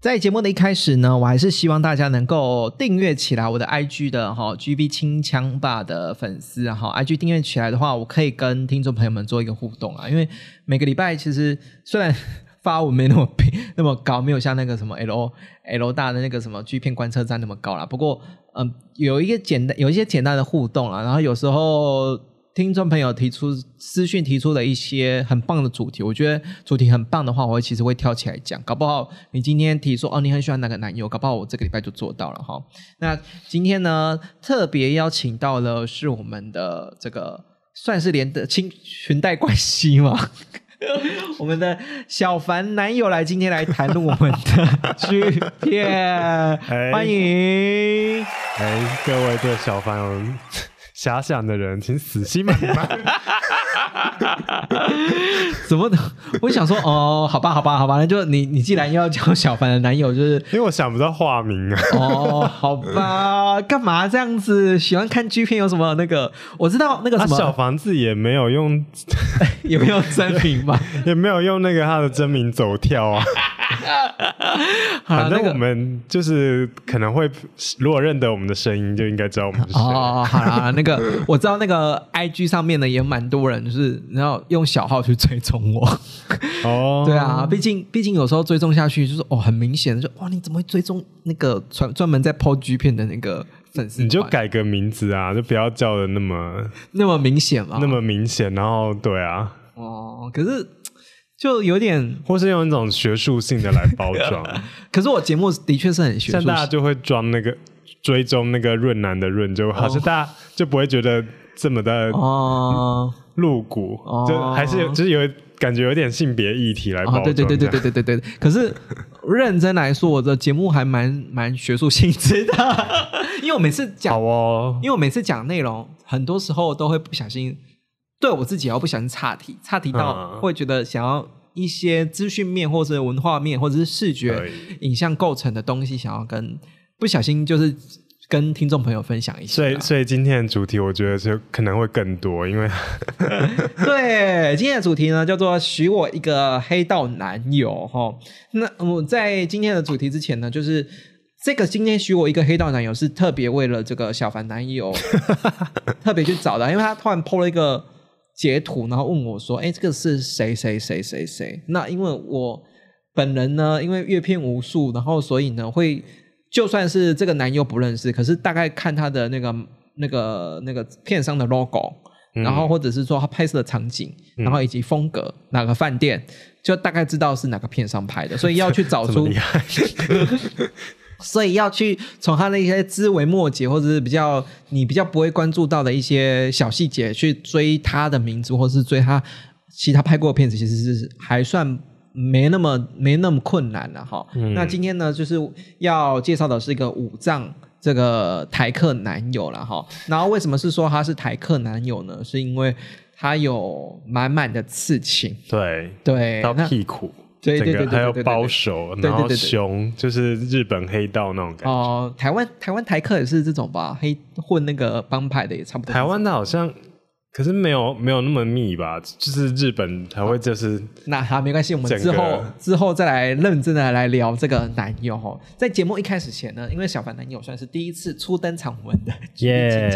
在节目的一开始呢，我还是希望大家能够订阅起来我的 IG 的哈 GB 清枪吧的粉丝哈，IG 订阅起来的话，我可以跟听众朋友们做一个互动啊。因为每个礼拜其实虽然 发文没那么那么高，没有像那个什么 L L 大的那个什么 G 片观测站那么高啦。不过嗯，有一个简单有一些简单的互动啊，然后有时候。听众朋友提出私讯提出的一些很棒的主题，我觉得主题很棒的话，我会其实会挑起来讲。搞不好你今天提说哦，你很喜欢哪个男友，搞不好我这个礼拜就做到了哈。那今天呢，特别邀请到了是我们的这个算是连的亲裙带关系嘛，我们的小凡男友来今天来谈论我们的剧片，欢迎，哎，各位对小凡。遐想的人，请死心吧！怎么？我想说，哦，好吧，好吧，好吧，那就你，你既然要叫小凡的男友，就是因为我想不到化名啊。哦，好吧，干嘛这样子？喜欢看 G 片有什么那个？我知道那个什么小房子也没有用，也没有真名吧？也没有用那个他的真名走跳啊。反正我们就是可能会，如果认得我们的声音，就应该知道我们是谁。哦，好啦，那个我知道，那个 IG 上面呢也蛮多人，就是然后用小号去追踪我。哦，对啊，毕竟毕竟有时候追踪下去，就是哦，很明显，就哇，你怎么会追踪那个专专门在 PO G 片的那个粉丝？你就改个名字啊，就不要叫的那么 那么明显嘛，那么明显。然后对啊，哦，可是。就有点，或是用一种学术性的来包装。可是我节目的确是很学术，大家就会装那个追踪那个润男的润，就好像大家就不会觉得这么的哦露骨，就还是有就是有感觉有点性别议题来包装。对对对对对对对对。可是认真来说，我的节目还蛮蛮学术性质的，因为我每次讲哦，因为我每次讲内容，很多时候都会不小心。对我自己，要不小心岔题，岔题到会觉得想要一些资讯面，或者文化面，或者是视觉影像构成的东西，想要跟不小心就是跟听众朋友分享一下。所以，所以今天的主题，我觉得就可能会更多，因为 对今天的主题呢，叫做“许我一个黑道男友”哈。那我在今天的主题之前呢，就是这个今天许我一个黑道男友是特别为了这个小凡男友 特别去找的，因为他突然 PO 了一个。截图，然后问我说：“哎，这个是谁谁谁谁谁？”那因为我本人呢，因为阅片无数，然后所以呢，会就算是这个男优不认识，可是大概看他的那个那个那个片商的 logo，然后或者是说他拍摄的场景，然后以及风格，哪个饭店，就大概知道是哪个片商拍的，所以要去找出。所以要去从他的一些枝微末节，或者是比较你比较不会关注到的一些小细节去追他的名字，或是追他其他拍过的片子，其实是还算没那么没那么困难了哈。那今天呢，就是要介绍的是一个五藏这个台客男友了哈。然后为什么是说他是台客男友呢？是因为他有满满的刺青，对对，到屁股。对对对，还有包手，然后熊，就是日本黑道那种感觉。哦，台湾台湾台客也是这种吧，黑混那个帮派的也差不多。台湾的好像，可是没有没有那么密吧，就是日本才会就是。那好，没关系，我们之后之后再来认真的来聊这个男友哦。在节目一开始前呢，因为小凡男友算是第一次初登场我们的耶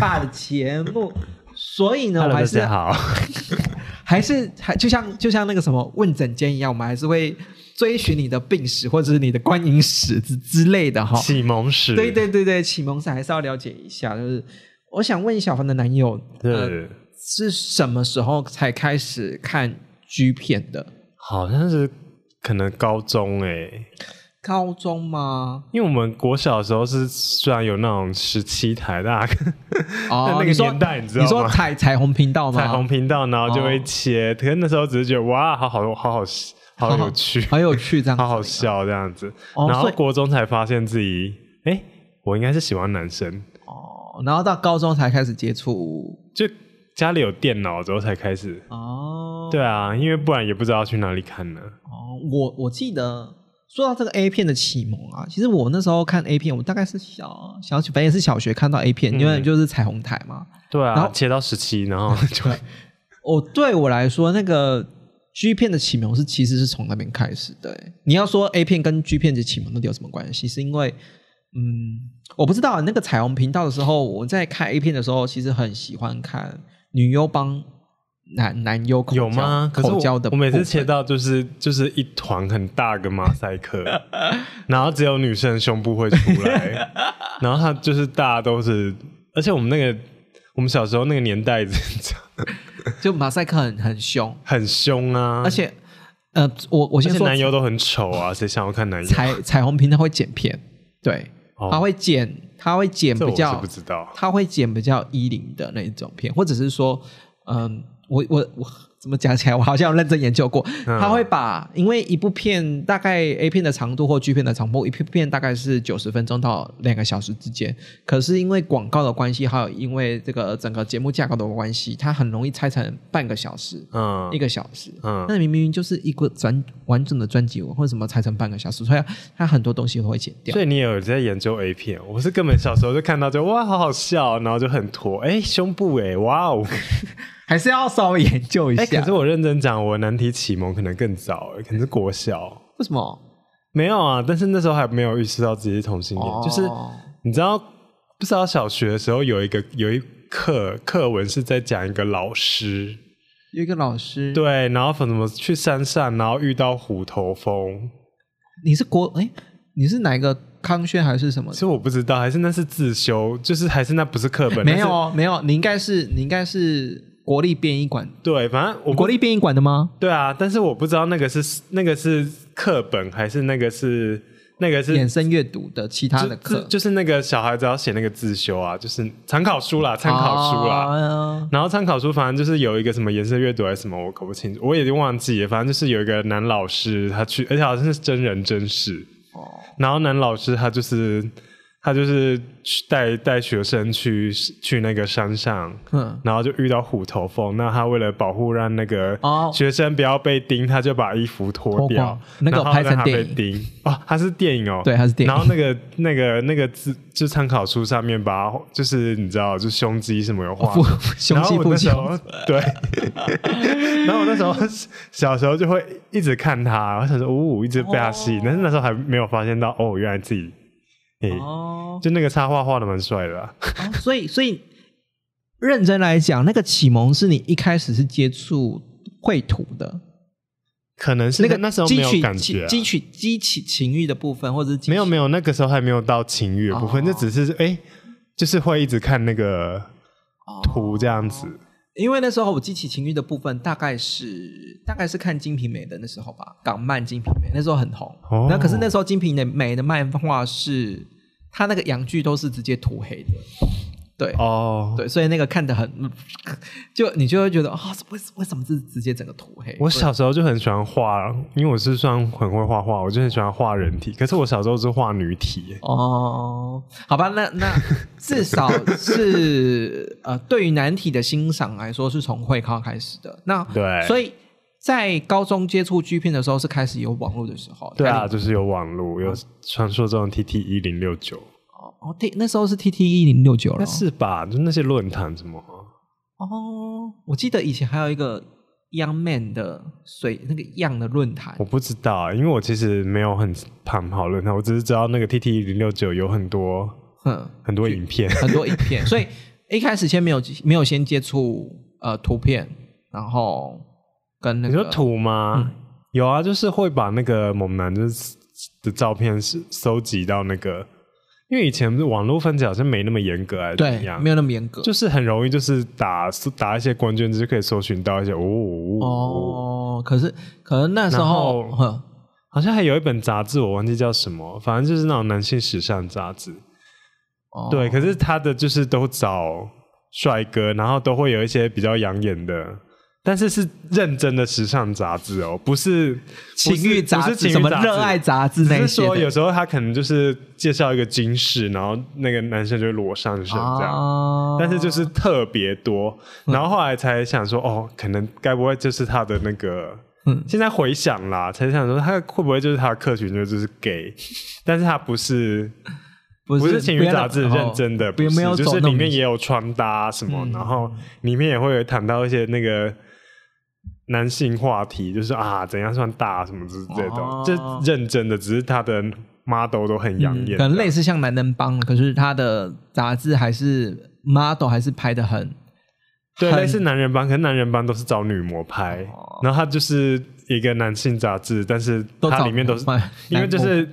爸的节目。所以呢，我还是好，还是还就像就像那个什么问诊间一样，我们还是会追寻你的病史或者是你的观影史之之类的哈。启蒙史，对对对对，启蒙史还是要了解一下。就是我想问小凡的男友，对，是什么时候才开始看 G 片的？好像是可能高中哎。高中吗？因为我们国小的时候是虽然有那种十七台，大 家哦，那个年代你知道吗？你说彩彩虹频道吗？彩虹频道，然后就会切。可是那时候只是觉得哇，好好好好好有趣，好有趣，这样好好笑这样子。然后国中才发现自己，哎，我应该是喜欢男生哦。然后到高中才开始接触，就家里有电脑之后才开始哦。对啊，因为不然也不知道去哪里看呢。哦，我我记得。说到这个 A 片的启蒙啊，其实我那时候看 A 片，我大概是小小反正也是小学看到 A 片，因为就是彩虹台嘛。对啊，然后切到十七，然后 就哦，对我来说，那个 G 片的启蒙是其实是从那边开始的。你要说 A 片跟 G 片的启蒙到底有什么关系？是因为嗯，我不知道那个彩虹频道的时候，我在看 A 片的时候，其实很喜欢看女优帮。男男优有吗？口交的，我每次切到就是就是一团很大个马赛克，然后只有女生胸部会出来，然后他就是大家都是，而且我们那个我们小时候那个年代，就马赛克很很凶，很凶啊！而且呃，我我先说男优都很丑啊，谁想要看男优？彩彩虹屏他会剪片，对，他会剪，他会剪比较不知道，他会剪比较一零的那种片，或者是说嗯。我我我怎么讲起来？我好像有认真研究过。他会把，因为一部片大概 A 片的长度或 G 片的长度，一片片大概是九十分钟到两个小时之间。可是因为广告的关系，还有因为这个整个节目架构的关系，它很容易拆成半个小时，嗯，一个小时，嗯，那明明就是一个专完整的专辑，为什么拆成半个小时？所以它很多东西都会剪掉。所以你有在研究 A 片？我是根本小时候就看到就哇，好好笑，然后就很拖，哎，胸部哎，哇哦。还是要稍微研究一下。可是我认真讲，我难题启蒙可能更早，可能是国小。为什么？没有啊，但是那时候还没有意识到自己是同性恋。就是你知道，不知道小学的时候有一个有一课课文是在讲一个老师，一个老师对，然后怎么去山上，然后遇到虎头蜂。你是国哎，你是哪一个康轩还是什么？其实我不知道，还是那是自修，就是还是那不是课本？没有没有，你应该是你应该是。国立编译馆对，反正我国立编译馆的吗？对啊，但是我不知道那个是那个是课本还是那个是那个是衍生阅读的其他的课，就是那个小孩子要写那个自修啊，就是参考书啦，参考书啦。然后参考书反正就是有一个什么颜色阅读还是什么，我搞不清楚，我已经忘记了。反正就是有一个男老师他去，而且好像是真人真事。哦，然后男老师他就是。他就是带带学生去去那个山上，嗯，然后就遇到虎头蜂。那他为了保护让那个学生不要被叮，他就把衣服脱掉，那个拍成电影哦，他是电影哦，对，他是电影。然后那个那个那个字就参考书上面把就是你知道，就胸肌什么有画，胸肌不胸，对。然后我那时候小时候就会一直看他，我想说，哦，一直被他吸引，但是那时候还没有发现到，哦，原来自己。哦，就那个插画画的蛮帅的，所以所以认真来讲，那个启蒙是你一开始是接触绘图的，可能是那个那时候没有感觉，激起激起情欲的部分，或者没有没有，那个时候还没有到情欲的部分，就只是哎，就是会一直看那个图这样子。因为那时候我激起情欲的部分，大概是大概是看《金瓶梅》的那时候吧，港漫《金瓶梅》那时候很红。那可是那时候《金瓶梅》的漫画是，它那个洋剧都是直接涂黑的。对哦，对，所以那个看得很，就你就会觉得啊，为为什么是直接整个涂黑？我小时候就很喜欢画，因为我是算很会画画，我就很喜欢画人体。可是我小时候是画女体。哦，好吧，那那 至少是呃，对于男体的欣赏来说，是从会考开始的。那对，所以在高中接触 G 片的时候，是开始有网络的时候。对啊，就是有网络，有传说中的 TT 一零六九。哦，T 那时候是 T T 一零六九了，是吧？就那些论坛什么？哦，我记得以前还有一个 Young Man 的水那个样的论坛，我不知道，因为我其实没有很旁跑论坛，我只是知道那个 T T 一零六九有很多，嗯，很多影片，很多影片，所以一开始先没有没有先接触呃图片，然后跟那个图吗？有啊，就是会把那个猛男就是的照片是收集到那个。因为以前网络分级好像没那么严格，还是怎样？没有那么严格，就是很容易，就是打打一些关键字就可以搜寻到一些哦哦。可是可能那时候，好像还有一本杂志，我忘记叫什么，反正就是那种男性时尚杂志。哦对，可是他的就是都找帅哥，然后都会有一些比较养眼的，但是是认真的时尚杂志哦，不是情欲杂不是志，什么热爱杂志只是那些的。说有时候他可能就是介绍一个金饰，然后那个男生就裸上身这样。哦。但是就是特别多，然后后来才想说，哦，可能该不会就是他的那个，嗯。现在回想啦，才想说他会不会就是他的客群就就是 gay，但是他不是不不是情侣杂志认真的，不没有不是就是里面也有穿搭什么，嗯。然后里面也会有谈到一些那个男性话题，就是啊怎样算大什么之这种，哦。就认真的，只是他的 model 都很养眼，嗯可能类似像男人帮，可是他的杂志还是 model 还是拍的很对，很类似男人帮，可是男人帮都是找女模拍，哦。然后他就是一个男性杂志，但是都找它里面都是卖因为就是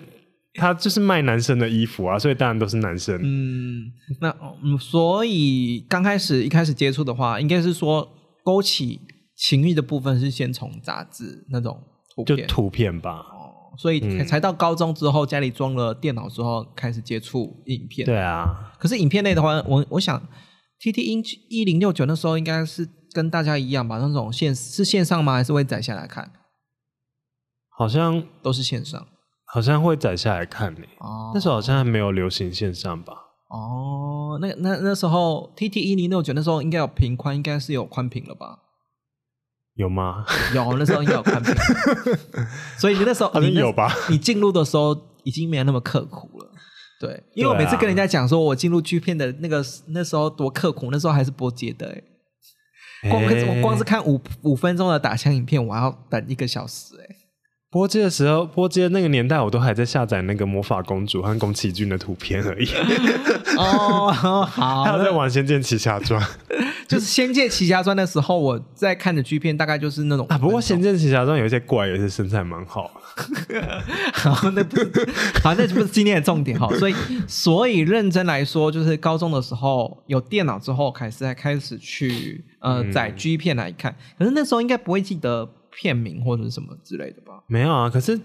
他就是卖男生的衣服啊，所以当然都是男生。嗯，那嗯，所以刚开始一开始接触的话，应该是说勾起情欲的部分是先从杂志那种图片，就图片吧，哦，所以才才到高中之后，家里装了电脑之后开始接触影片。对啊，可是影片类的话，我我想 T T 一一零六九那时候应该是跟大家一样吧，那种线是线上吗？还是会载下来看？好像都是线上好像会载下来看呢、哦那时候好像还没有流行线上吧？哦，那那那时候 T T 一零六九那时候应该有频宽，应该是有宽屏了吧？有吗？有，那时候应该有宽屏，所以你那时候好像你那有吧？你进入的时候已经没有那么刻苦了。对，因为我每次跟人家讲说我进入剧片的那个那时候多刻苦，那时候还是播接的、欸，光欸我光是看五五分钟的打枪影片，我还要等一个小时、欸，波接的时候，波接那个年代，我都还在下载那个魔法公主和宫崎骏的图片而已，哦，好，还有在玩《仙剑奇侠传》就是《仙剑奇侠传》的时候，我在看的剧片大概就是那种啊。不过《仙剑奇侠传》有一些怪也是身材蛮好，好，那不是，好，那就不是今天的重点哈。所以，所以认真来说，就是高中的时候有电脑之后，开始才开始去呃嗯载 G 片来看。可是那时候应该不会记得片名或者是什么之类的吧？没有啊。可是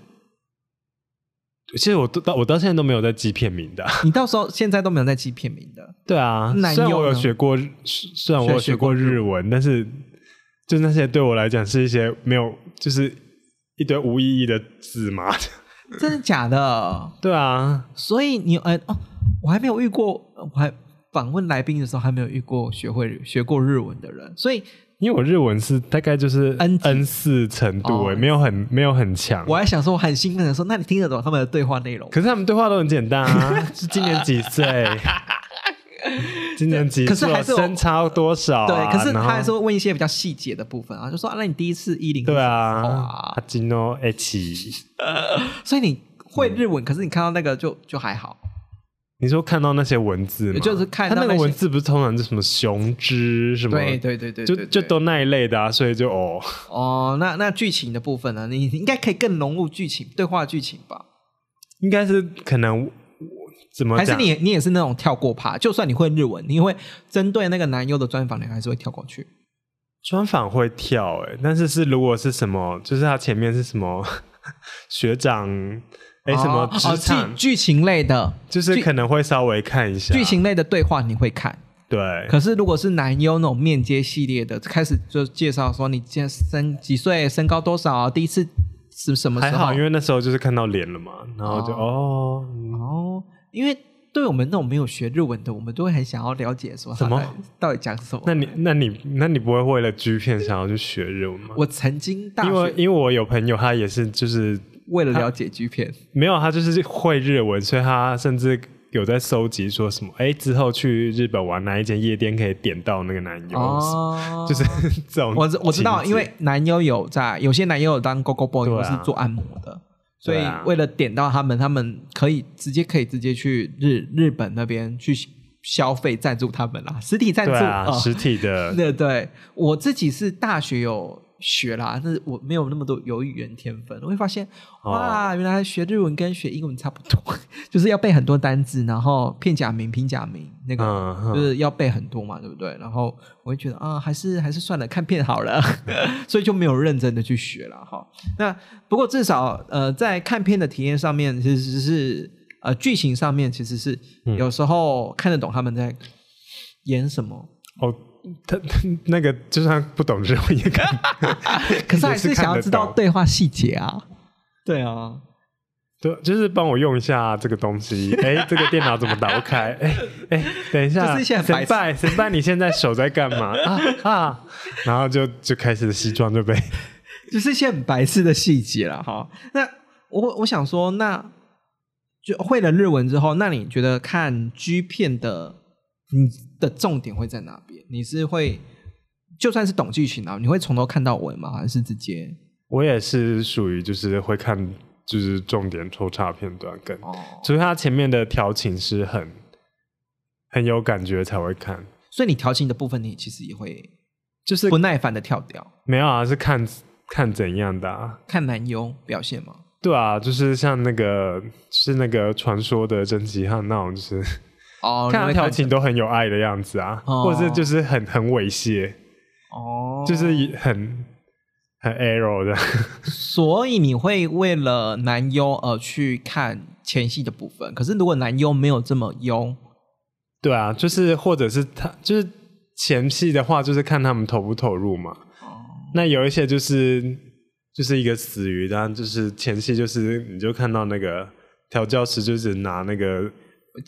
其实我都到我到现在都没有在记片名的啊、你到时候现在都没有在记片名的。对啊，男虽然我有学过日，虽然我有学学过日文，但是就那些对我来讲是一些没有，就是一堆无意义的字嘛。真的假的？对啊，所以你呃哦，我还没有遇过，我还访问来宾的时候还没有遇过学会学过日文的人，所以因为我日文是大概就是 N N 四程度、欸，哦没有很没有很强。我还想说我很兴奋的说，那你听得懂他们的对话内容？可是他们对话都很简单啊，是今年几岁？今年几岁？可是还是有身差多少、啊？对，可是他还是问一些比较细节的部分啊，就说、啊、那你第一次一零对啊，哇阿金哦 H，所以你会日文，可是你看到那个就就还好，你说看到那些文字吗？就是看他到那个文字不是通常是什么雄之什么？对对对对，就对对就都那一类的啊，所以就哦，哦，那那剧情的部分呢，你你应该可以更融入剧情对话剧情吧？应该是可能怎么还是？你你也是那种跳过趴？就算你会日文，你会针对那个男优的专访，你还是会跳过去？专访会跳哎、但是是如果是什么，就是他前面是什么 学长哎、什么哦哦剧剧情类的。就是可能会稍微看一下。剧情类的对话你会看，对，可是如果是男优那种面接系列的，开始就介绍说你现在身几岁，身高多少，第一次是什么时候？还好，因为那时候就是看到脸了嘛，然后就哦。嗯。哦，因为对我们那种没有学日文的，我们都会很想要了解说他什么？到底讲什么。那你那你那你不会为了 G 片想要去学日文吗？我曾经大因为因为我有朋友他也是就是为了了解 G 片，没有他就是会日文，所以他甚至有在收集说什么哎之后去日本玩哪一间夜店可以点到那个男优，哦，就是这种我知我知道，因为男优有在，有些男优有当 Go Go Boy 是做按摩的，所以为了点到他们，他们可以直接可以直接去日日本那边去消费赞助他们啦，实体赞助啊，呃实体的。对对，我自己是大学有学啦，但是我没有那么多有语言天分。我会发现，哇，原来学日文跟学英文差不多，就是要背很多单字，然后片假名、平假名，那个就是要背很多嘛，对不对？然后我会觉得啊，还是还是算了，看片好了，所以就没有认真的去学了哈。那不过至少呃，在看片的体验上面，其实是呃剧情上面其实是有时候看得懂他们在演什么哦。他 那个就算不懂日文也看，可是还是想要知道对话细节啊。对啊，对，就是帮我用一下这个东西。哎，这个电脑怎么打不开？哎哎，等一下，神拜神拜，你现在手在干嘛啊啊？然后就就开始西装就被，就是一些很白痴的细节了哈。那我我想说，那就会了日文之后，那你觉得看 G 片的？你的重点会在哪边？你是会就算是懂剧情啊，你会从头看到尾吗？还是直接？我也是属于就是会看就是重点抽插片段，跟所以它前面的调情是很很有感觉才会看。所以你调情的部分，你其实也会就是不耐烦的跳掉。没有啊，是看看怎样的？啊看男优表现吗？对啊，就是像那个是那个传说的真吉汉那种，就是。哦，看他调情都很有爱的样子啊，或者是就是很很猥亵，哦，就是很很 arrow 的。所以你会为了男优而去看前戏的部分，可是如果男优没有这么优，对啊，就是或者是他就是前戏的话，就是看他们投不投入嘛。哦，那有一些就是就是一个死鱼，当然就是前戏就是你就看到那个调教师就是拿那个。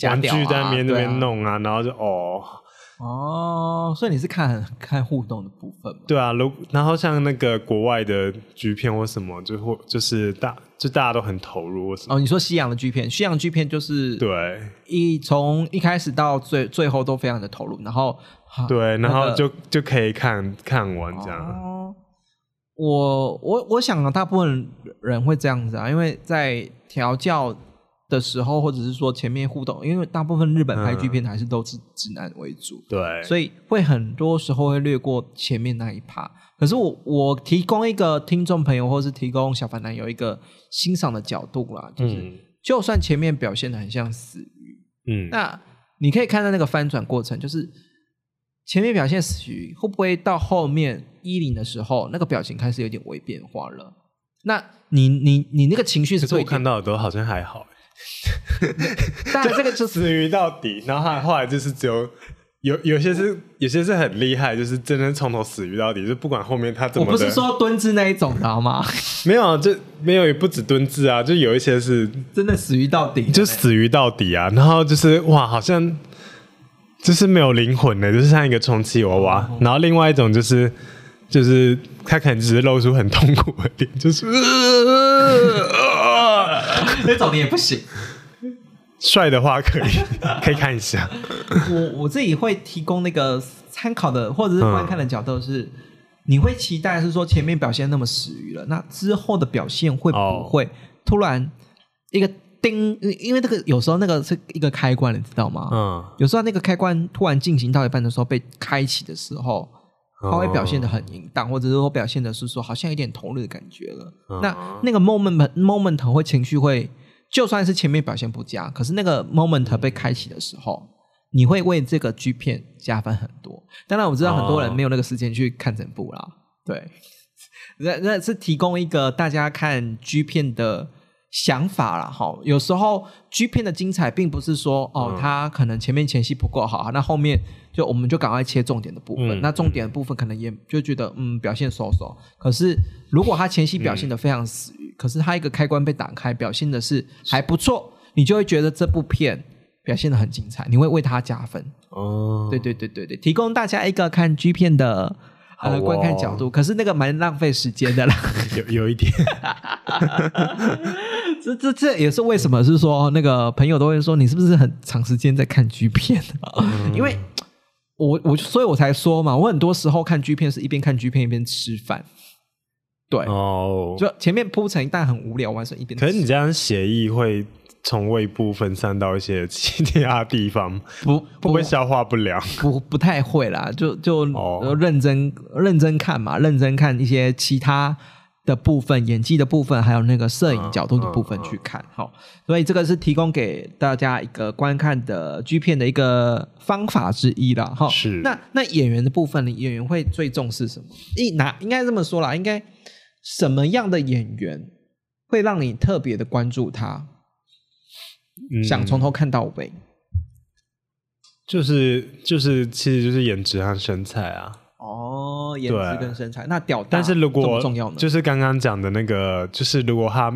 玩具在那边那边弄啊，然后就哦哦，所以你是看看互动的部分对啊，如然后像那个国外的剧片或什么，就或就是大就大家都很投入。哦，你说西洋的剧片，西洋剧片就是对一从一开始到最最后都非常的投入，然后对，然后就就可以看看完这样。哦，我我我想大部分人会这样子啊，因为在调教。的时候，或者是说前面互动，因为大部分日本拍剧片还是都是直男为主，对，所以会很多时候会略过前面那一趴。可是我我提供一个听众朋友，或是提供小凡男有一个欣赏的角度啦，就是就算前面表现的很像死鱼，嗯，那你可以看到那个翻转过程，就是前面表现死鱼，会不会到后面一零的时候，那个表情开始有点微变化了？那你你你那个情绪是我看到的都好像还好。但这个就死鱼到底，然后他后来就是只有有有些是有些是很厉害，就是真的从头死鱼到底，就不管后面他怎么。我不是说蹲姿那一种，知道吗？没有，就没有也不止蹲姿啊，就有一些是 真的死鱼到底，就死鱼到底啊。然后就是哇，好像就是没有灵魂的，就是像一个充气娃娃。然后另外一种就是就是他可能只是露出很痛苦的脸，就是。那种你也不行，帅的话可以 可以看一下。我我自己会提供那个参考的或者是观看的角度是，你会期待是说前面表现那么死鱼了，那之后的表现会不会突然一个叮？因为这个有时候那个是一个开关，你知道吗？嗯，有时候那个开关突然进行到一半的时候被开启的时候。他会表现的很淫荡，或者是说表现的是说好像有点投入的感觉了。那那个 moment moment 会情绪会，就算是前面表现不佳，可是那个 moment 被开启的时候，你会为这个剧片加分很多。当然我知道很多人没有那个时间去看整部啦，对，那那是提供一个大家看剧片的。想法了哈，有时候 G 片的精彩并不是说哦，他可能前面前戏不够好，那后面就我们就赶快切重点的部分。那重点的部分可能也就觉得嗯表现收手。可是如果他前戏表现的非常死鱼，可是他一个开关被打开，表现的是还不错，你就会觉得这部片表现的很精彩，你会为他加分。哦，对对对对对，提供大家一个看 G 片的。呃，观看角度，可是那个蛮浪费时间的啦，有有一点。这这这也是为什么是说那个朋友都会说你是不是很长时间在看剧片？因为我我所以我才说嘛，我很多时候看剧片是一边看剧片一边吃饭。对哦，就前面铺成一段很无聊，完成一边。可是你这样协议会从胃部分散到一些 其他地方，不会不会消化不良？不不太会啦，就就认真认真看嘛，认真看一些其他。的部分，演技的部分，还有那个摄影角度的部分去看，好，所以这个是提供给大家一个观看的剧片的一个方法之一了，哈。是。那那演员的部分呢？演员会最重视什么？一拿应该这么说啦，应该什么样的演员会让你特别的关注他？想从头看到尾？就是就是，其实就是颜值和身材啊。哦，颜值跟身材，那屌，但是如果重要呢？就是刚刚讲的那个，就是如果他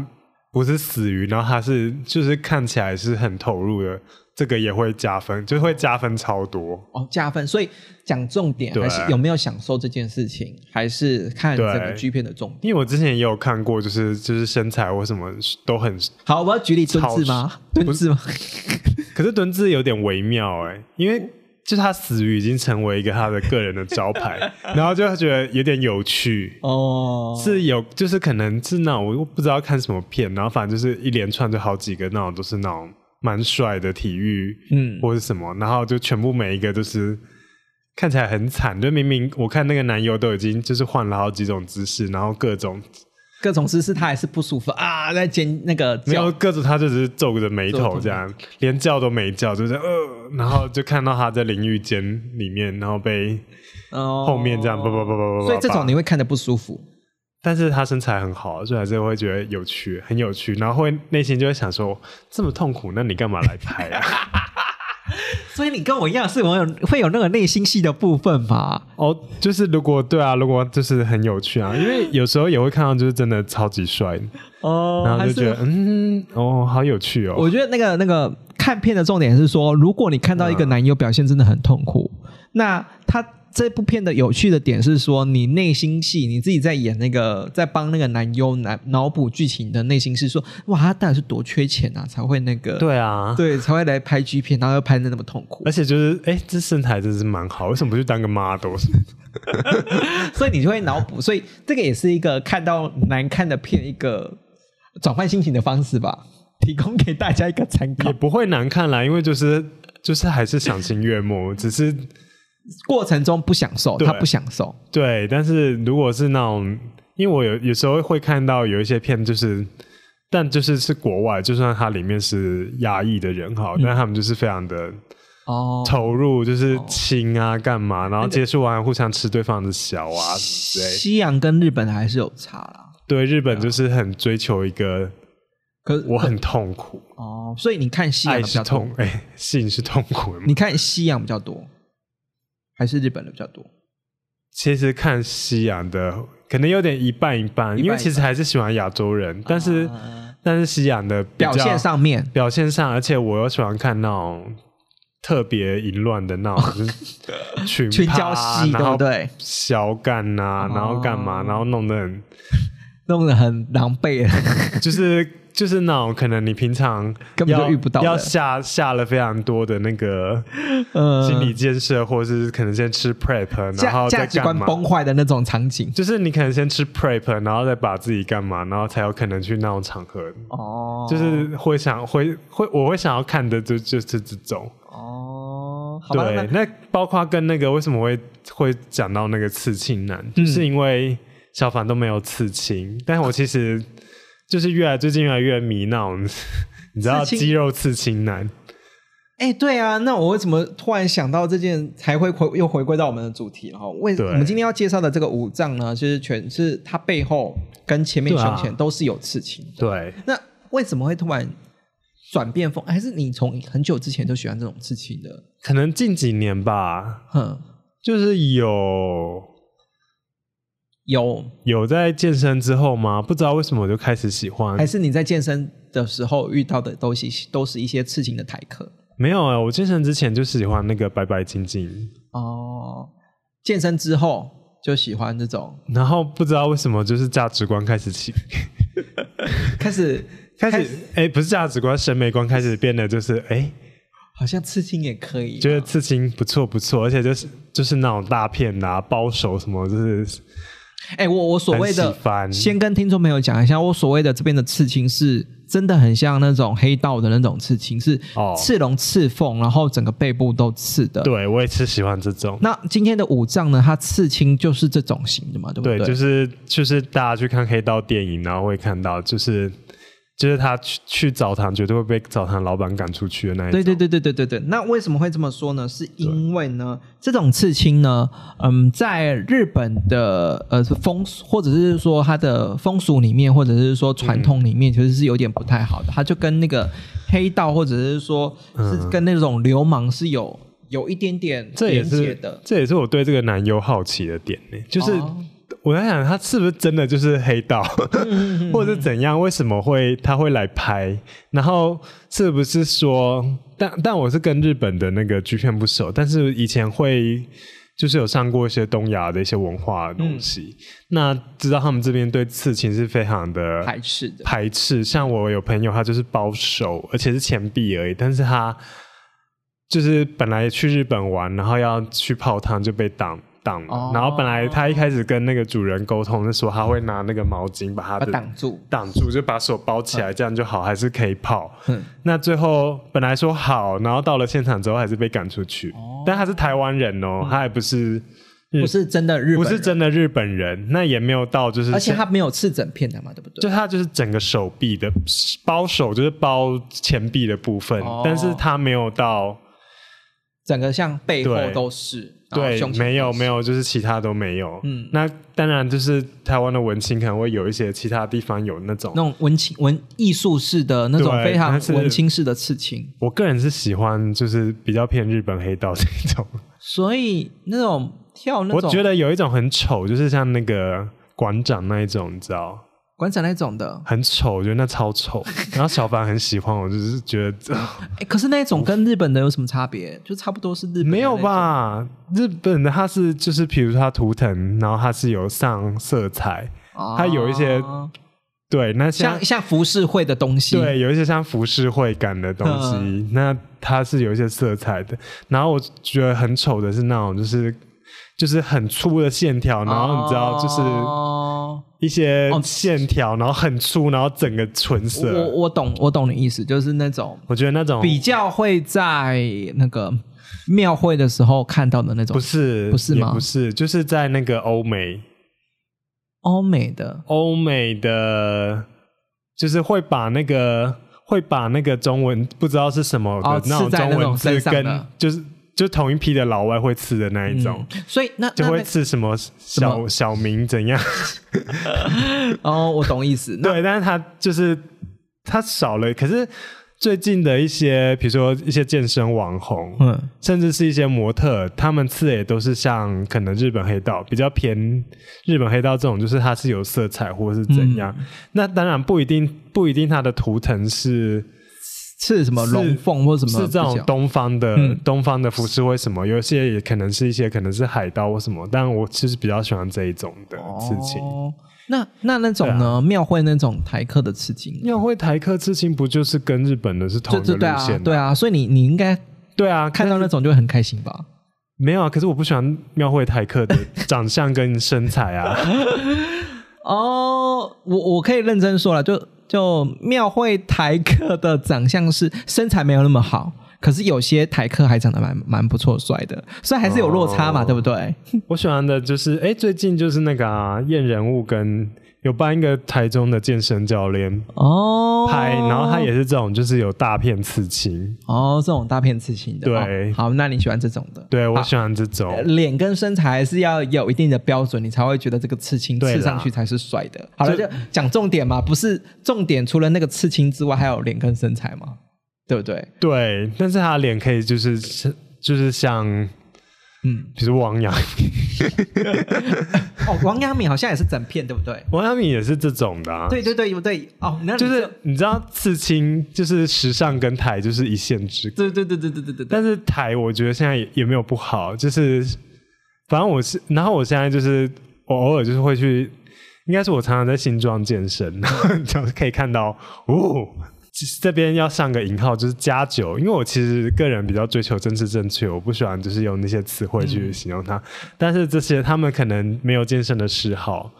不是死鱼，然后他是就是看起来是很投入的，这个也会加分，就会加分超多哦，加分。所以讲重点还是有没有享受这件事情，还是看整个剧片的重点。因为我之前也有看过，就是就是身材或什么都很好。我要举例蹲字吗？蹲字吗？可是蹲字有点微妙哎，因为。就他死鱼已经成为一个他的个人的招牌，然后就觉得有点有趣哦，是有就是可能是那种我不知道看什么片，然后反正就是一连串就好几个那种都是那种蛮帅的体育，嗯，或者什么，然后就全部每一个都是看起来很惨，就明明我看那个男友都已经就是换了好几种姿势，然后各种。各种姿势他还是不舒服啊，在尖那个没有各种，他就只是皱着眉头这样，连叫都没叫，就是呃，然后就看到他在淋浴间里面，然后被后面这样，不不不不不，所以这种你会看着不舒服。但是他身材很好，所以还是会觉得有趣，很有趣，然后会内心就会想说，这么痛苦，那你干嘛来拍啊？所以你跟我一样是有会有那个内心戏的部分吧？哦，就是如果对啊，如果就是很有趣啊，因为有时候也会看到就是真的超级帅哦，然后就觉得嗯哦好有趣哦。我觉得那个那个看片的重点是说，如果你看到一个男优表现真的很痛苦，那他。这部片的有趣的点是说，你内心戏，你自己在演那个，在帮那个男优脑脑补剧情的内心是说，哇，他到底是多缺钱啊，才会那个？对啊，对，才会来拍剧片，然后又拍的那么痛苦。而且就是，哎，这身材真是蛮好，为什么不去当个 model？所以你就会脑补，所以这个也是一个看到难看的片一个转换心情的方式吧，提供给大家一个参考。也不会难看啦，因为就是就是还是赏心悦目，只是。过程中不享受，他不享受。对，但是如果是那种，因为我有有时候会看到有一些片，就是，但就是是国外，就算它里面是压抑的人哈，但他们就是非常的哦投入，就是亲啊干嘛，然后结束完互相吃对方的小啊之类。西洋跟日本还是有差啦。对，日本就是很追求一个，可我很痛苦哦，所以你看西洋比较痛，哎，性是痛苦的。你看西洋比较多。还是日本的比较多。其实看西洋的可能有点一半一半，因为其实还是喜欢亚洲人，但是但是西洋的表现上面表现上，而且我又喜欢看那种特别淫乱的那种 群群交戏，对不对？小干呐，然后干嘛，然后弄得很 弄得很狼狈，就是。就是那种可能你平常根本就遇不到，要下下了非常多的那个 心理建设，或者是可能先吃 prep，然后价值观崩坏的那种场景。就是你可能先吃 prep，然后再把自己干嘛，然后才有可能去那种场合。哦，就是会想会会我会想要看的就就是这种。哦，对，那包括跟那个为什么会会讲到那个刺青男，就是因为小凡都没有刺青，但是我其实。就是越来最近越来越迷那种，你知道肌肉刺青男？哎，对啊，那我为什么突然想到这件，才会回又回归到我们的主题？哈，为我们今天要介绍的这个五脏呢，就是全是它背后跟前面胸前都是有刺青。对，那为什么会突然转变风？还是你从很久之前就喜欢这种刺青的？可能近几年吧，哼，就是有。有有在健身之后吗？不知道为什么我就开始喜欢。还是你在健身的时候遇到的都是都是一些刺青的台客？没有啊，我健身之前就喜欢那个白白净净。哦，健身之后就喜欢这种。然后不知道为什么就是价值观开始起，开始 开始哎，不是价值观，审美观开始变得就是哎，好像刺青也可以，觉得刺青不错不错，而且就是就是那种大片啊，包手什么就是。哎，我我所谓的先跟听众朋友讲一下，我所谓的这边的刺青是真的很像那种黑道的那种刺青，是刺龙刺凤，然后整个背部都刺的。对，我也是喜欢这种。那今天的五藏呢？它刺青就是这种型的嘛？对不对？对，就是就是大家去看黑道电影，然后会看到就是。就是他去去澡堂，绝对会被澡堂老板赶出去的那一种。对对对对对对对。那为什么会这么说呢？是因为呢，这种刺青呢，嗯，在日本的呃风俗，或者是说它的风俗里面，或者是说传统里面，其实是有点不太好的。它就跟那个黑道，或者是说是跟那种流氓是有有一点点连接的。这也是我对这个男优好奇的点呢，就是。我在想，他是不是真的就是黑道，或者是怎样？为什么会他会来拍？然后是不是说，但但我是跟日本的那个剧片不熟，但是以前会就是有上过一些东亚的一些文化的东西，那知道他们这边对刺青是非常的排斥的。排斥，像我有朋友，他就是保守，而且是钱币而已，但是他就是本来去日本玩，然后要去泡汤就被挡。挡，然后本来他一开始跟那个主人沟通的时候，他会拿那个毛巾把他的挡住，挡住就把手包起来，这样就好，还是可以泡。那最后本来说好，然后到了现场之后还是被赶出去。但他是台湾人哦，他还不是不是真的日，不是真的日本人，那也没有到就是，而且他没有刺整片的嘛，对不对？就他就是整个手臂的包手，就是包前臂的部分，但是他没有到整个像背后都是。对，没有没有，就是其他都没有。嗯，那当然就是台湾的文青可能会有一些其他地方有那种那种文青文艺术式的那种非常文青式的刺青。我个人是喜欢就是比较偏日本黑道这种，所以那种跳那种，我觉得有一种很丑，就是像那个馆长那一种，你知道。馆长那种的很丑，我觉得那超丑。然后小凡很喜欢，我就是觉得，哎，可是那种跟日本的有什么差别？就差不多是日本没有吧？日本的它是就是，比如它图腾，然后它是有上色彩，它有一些对，那像像浮世绘的东西，对，有一些像浮世绘感的东西，那它是有一些色彩的。然后我觉得很丑的是那种，就是就是很粗的线条，然后你知道就是。一些线条，然后很粗，然后整个纯色。我我懂，我懂你意思，就是那种，我觉得那种比较会在那个庙会的时候看到的那种。不是，不是吗？不是，就是在那个欧美，欧美的，欧美的，就是会把那个会把那个中文不知道是什么的那种中文字跟就是。就同一批的老外会刺的那一种，所以那就会刺什么小小明怎样？哦，我懂意思。对，但是他就是他少了。可是最近的一些，比如说一些健身网红，嗯，甚至是一些模特，他们刺也都是像可能日本黑道比较偏日本黑道这种，就是它是有色彩或者是怎样。那当然不一定，不一定它的图腾是。是什么龙凤或什么？是这种东方的东方的服饰，或什么有些也可能是一些可能是海盗或什么？但我其实比较喜欢这一种的刺青。那那那种呢？庙会那种台客的刺青，庙会台客刺青不就是跟日本的是同一个路线？对啊，所以你你应该对啊，看到那种就会很开心吧？没有啊，可是我不喜欢庙会台客的长相跟身材啊。哦，我我可以认真说了，就。就庙会台客的长相是身材没有那么好，可是有些台客还长得蛮蛮不错帅的，所以还是有落差嘛，对不对？我喜欢的就是，哎，最近就是那个啊，验人物跟。有帮一个台中的健身教练哦拍，然后他也是这种，就是有大片刺青哦，这种大片刺青的。对，好，那你喜欢这种的？对，我喜欢这种。脸跟身材是要有一定的标准，你才会觉得这个刺青刺上去才是帅的。好了，就讲重点嘛，不是重点，除了那个刺青之外，还有脸跟身材嘛，对不对？对，但是他的脸可以就是就是像。嗯，比如王阳明，哦，王阳明好像也是整片，对不对？王阳明也是这种的，对对对，不对哦，就是你知道刺青就是时尚跟台就是一线之隔，对对对对对对对。但是台我觉得现在也也没有不好，就是反正我是，然后我现在就是我偶尔就是会去，应该是我常常在新庄健身，然后就可以看到哦。这边要上个引号，就是加九，因为我其实个人比较追求政治正确，我不喜欢就是用那些词汇去形容它。但是这些他们可能没有健身的嗜好，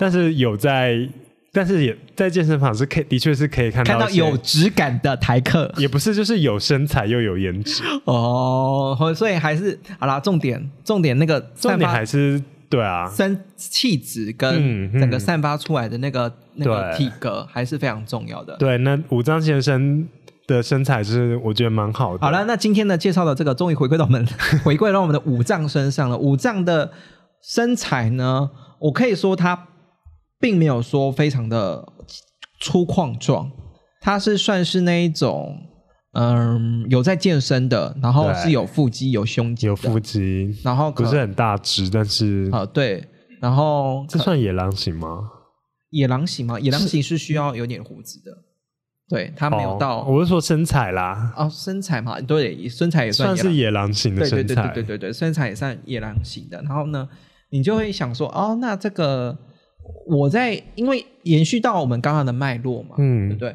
但是有在，但是也在健身房是可以，的确是可以看到有质感的台客，也不是就是有身材又有颜值哦，所以还是好啦，重点重点那个重点还是。对啊，身气质跟整个散发出来的那个那个体格还是非常重要的。对，那武藏先生的身材是我觉得蛮好的。好了，那今天呢介绍的这个终于回归到我们 回归到我们的武藏身上了。武藏的身材呢，我可以说他并没有说非常的粗犷壮，他是算是那一种。嗯，有在健身的，然后是有腹肌、有胸肌，有腹肌，然后不是很大只，但是啊，对，然后这算野狼型吗？野狼型吗？野狼型是需要有点胡子的，对他没有到，我是说身材啦，哦，身材嘛，对，身材也算是野狼型的身材，对对对对对对，身材也算野狼型的。然后呢，你就会想说，哦，那这个我在，因为延续到我们刚刚的脉络嘛，嗯，对不对？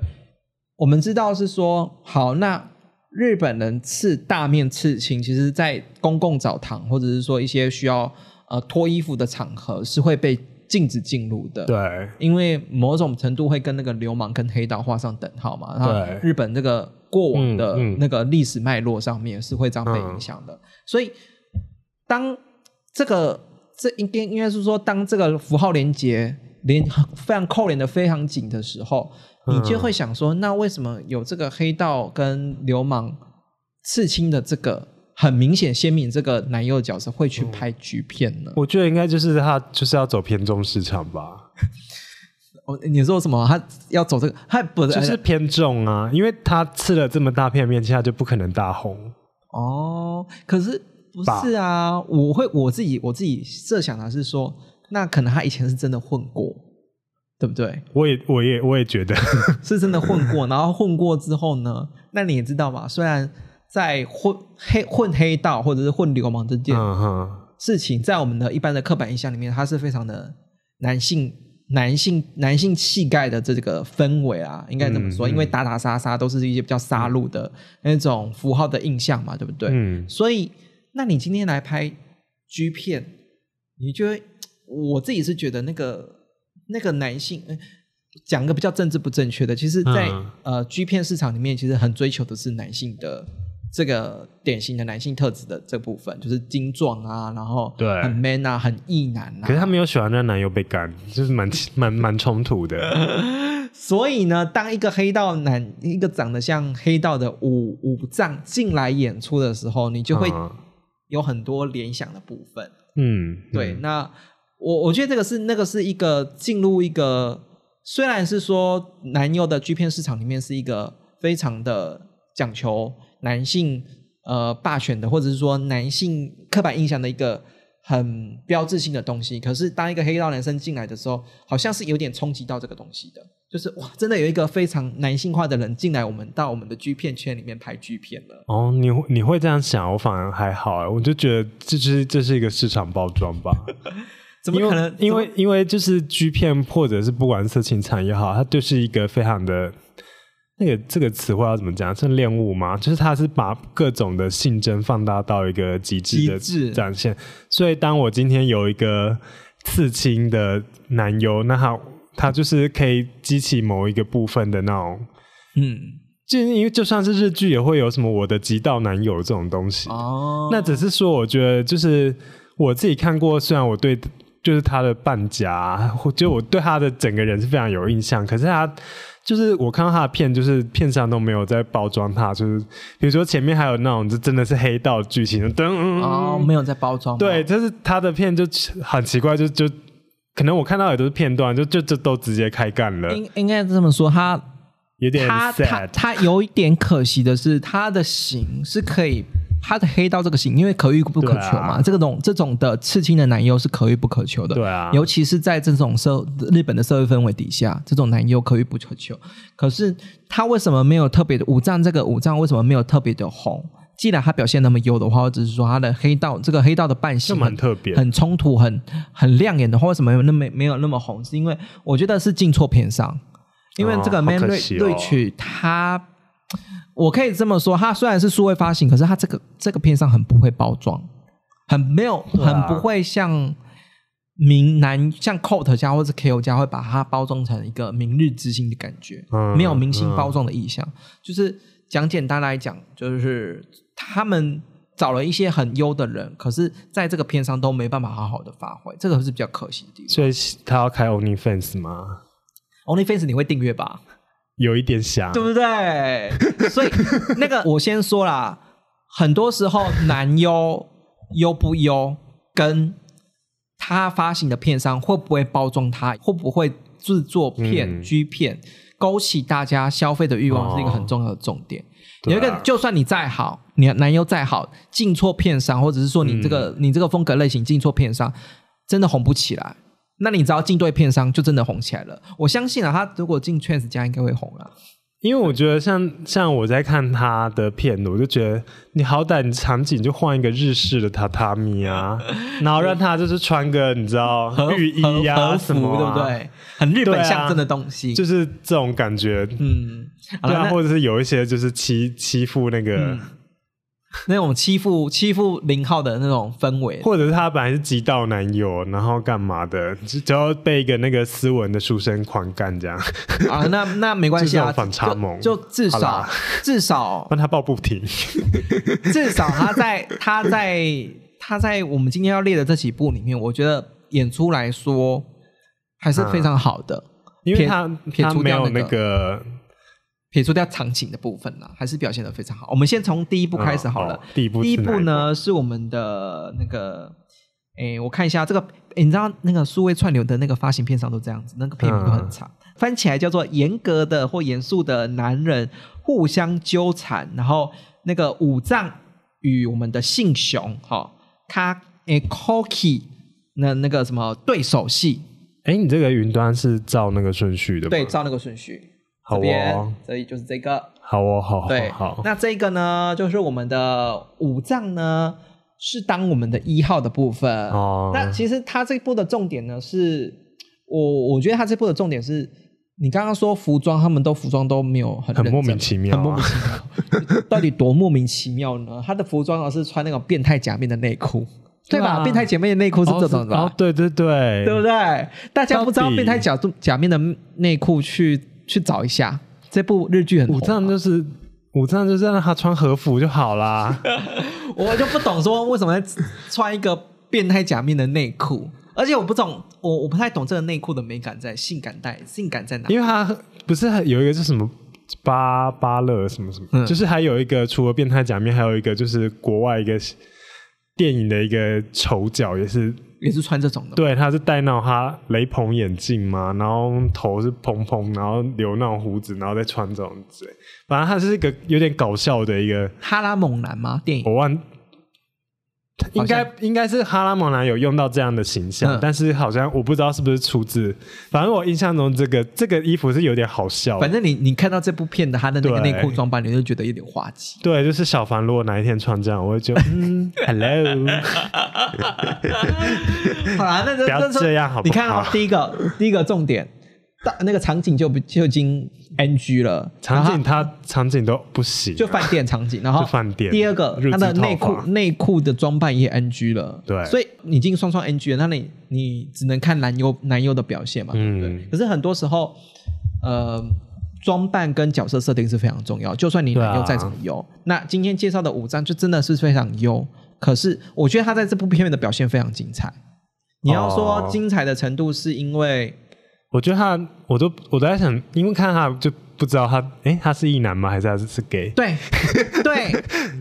我们知道是说好，那日本人刺大面刺青，其实，在公共澡堂或者是说一些需要呃脱衣服的场合，是会被禁止进入的。对，因为某种程度会跟那个流氓跟黑道画上等号嘛。对，日本这个过往的那个历史脉络上面是会这样被影响的。所以，当这个这应该应该是说，当这个符号连接连非常扣连的非常紧的时候。你就会想说，那为什么有这个黑道跟流氓刺青的这个很明显鲜明这个男优角色会去拍剧片呢？我觉得应该就是他就是要走偏中市场吧。哦，你说什么？他要走这个？他不就是偏重啊？因为他刺了这么大片面其，他就不可能大红。哦，可是不是啊？我会我自己我自己设想的是说，那可能他以前是真的混过。对不对？我也，我也，我也觉得 是真的混过。然后混过之后呢？那你也知道嘛？虽然在混黑混黑道或者是混流氓这件事情，在我们的一般的刻板印象里面，它是非常的男性、男性、男性气概的这个氛围啊，应该怎么说？因为打打杀杀都是一些比较杀戮的那种符号的印象嘛，对不对？嗯。所以，那你今天来拍 G 片，你觉得我自己是觉得那个。那个男性，讲个比较政治不正确的，其实，在呃 G 片市场里面，其实很追求的是男性的这个典型的男性特质的这部分，就是精壮啊，然后对很 man 啊，很异男啊。可是他没有喜欢那男友被干，就是蛮 蛮蛮冲突的。所以呢，当一个黑道男，一个长得像黑道的武武藏进来演出的时候，你就会有很多联想的部分。嗯，对，那。我我觉得这个是那个是一个进入一个，虽然是说男优的 G 片市场里面是一个非常的讲求男性呃霸权的，或者是说男性刻板印象的一个很标志性的东西。可是当一个黑道男生进来的时候，好像是有点冲击到这个东西的，就是哇，真的有一个非常男性化的人进来，我们到我们的 G 片圈里面拍 G 片了。哦，你你会这样想，我反而还好，我就觉得这是这是一个市场包装吧。怎么可能？因为因为就是 G 片或者是不管色情产业好，它就是一个非常的那个这个词汇要怎么讲？是恋物吗？就是它是把各种的性征放大到一个极致的展现。所以当我今天有一个刺青的男优，那他他就是可以激起某一个部分的那种，嗯，就因为就算是日剧也会有什么我的极道男友这种东西哦。那只是说，我觉得就是我自己看过，虽然我对。就是他的半甲，就我对他的整个人是非常有印象。可是他就是我看到他的片，就是片上都没有在包装他，就是比如说前面还有那种就真的是黑道剧情的噔哦，没有在包装。对，就是他的片就很奇怪，就就可能我看到的都是片段，就就就都直接开干了。应应该这么说，他有点他他他有一点可惜的是，他的型是可以。他的黑道这个型，因为可遇不可求嘛，这种这种的刺青的男优是可遇不可求的，对啊，尤其是在这种社日本的社会氛围底下，这种男优可遇不可求。可是他为什么没有特别的武藏？这个武藏为什么没有特别的红？既然他表现那么优的话，或者是说他的黑道这个黑道的扮相很特别、很冲突、很很亮眼的话，为什么有那么没有那么红？是因为我觉得是进错片上。因为这个 Man Rich 它，我可以这么说，它虽然是数位发行，可是它这个这个片上很不会包装，很没有，很不会像。明男像 Coat 家或者 KO 家会把它包装成一个明日之星的感觉，没有明星包装的意向。就是讲简单来讲，就是他们找了一些很优的人，可是在这个片上都没办法好好的发挥，这个是比较可惜的地方。所以他要开 OnlyFans 吗？OnlyFans 你会订阅吧？有一点想，对不对？所以那个我先说啦，很多时候男优优不优跟。他发行的片商会不会包装他？会不会制作片、G 片，勾起大家消费的欲望，是一个很重要的重点。有一个，就算你再好，你男优再好，进错片商，或者是说你这个你这个风格类型进错片商，真的红不起来。那你只要进对片商，就真的红起来了。我相信啊，他如果进 Trans 家，应该会红啊。因为我觉得像像我在看他的片，我就觉得你好歹你场景就换一个日式的榻榻米啊，然后让他就是穿个你知道浴衣呀什么，对不对？很日本象征的东西，就是这种感觉。嗯，对啊，或者是有一些就是欺欺负那个。那种欺负欺负零号的那种氛围，或者是他本来是极道男友，然后干嘛的，只要被一个那个斯文的书生狂干这样啊，那那没关系啊，反差萌，就 至少至少帮他抱不平，至少他在他在他在我们今天要列的这几部里面，我觉得演出来说还是非常好的，因为他他没有那个。撇除掉场景的部分呢，还是表现的非常好。我们先从第一部开始好了。第一部，第一部呢是我们的那个，哎，我看一下这个，你知道那个数位串流的那个发行片上都这样子，那个片名都很长，翻起来叫做《严格的或严肃的男人互相纠缠》，然后那个五藏与我们的信雄哈，他哎 c o k i 那那个什么对手戏，哎，你这个云端是照那个顺序的，对，照那个顺序。这边，所以就是这个。好哦，好，对，好。那这个呢，就是我们的五脏呢，是当我们的一号的部分。哦。那其实他这部的重点呢，是我我觉得他这部的重点是，你刚刚说服装，他们都服装都没有很很莫名其妙，很莫名其妙。到底多莫名其妙呢？他的服装呢是穿那种变态假面的内裤，对吧？变态假面的内裤是这种的。哦，对对对，对不对？大家不知道变态假假面的内裤去。去找一下这部日剧很武藏就是武藏就是让他穿和服就好啦。我就不懂说为什么穿一个变态假面的内裤，而且我不懂我我不太懂这个内裤的美感在性感带性感在哪？因为它不是有一个是什么巴巴勒什么什么，就是还有一个除了变态假面，还有一个就是国外一个电影的一个丑角也是。也是穿这种的，对，他是戴那种哈雷朋眼镜嘛，然后头是蓬蓬，然后留那种胡子，然后再穿这种嘴，反正他是一个有点搞笑的一个哈拉猛男吗？电影我忘。应该应该是哈拉蒙男有用到这样的形象，但是好像我不知道是不是出自。反正我印象中这个这个衣服是有点好笑。反正你你看到这部片的他的那个内裤装扮，你就觉得有点滑稽。对，就是小凡如果哪一天穿这样，我会觉得 嗯，hello。好啦，那不要这样好不好？你看啊，第一个第一个重点。大那个场景就不就已经 NG 了，场景它场景都不行，就饭店场景，然后饭店。第二个，它的内裤内裤的装扮也 NG 了，对，所以你已经双双 NG 了，那你你只能看男优男优的表现嘛，对不对？可是很多时候，呃，装扮跟角色设定是非常重要，就算你男优再怎么优，那今天介绍的五张就真的是非常优，可是我觉得他在这部片面的表现非常精彩。你要说精彩的程度，是因为。我觉得他，我都我都在想，因为看他就不知道他，哎，他是异男吗？还是他是 gay？对 对，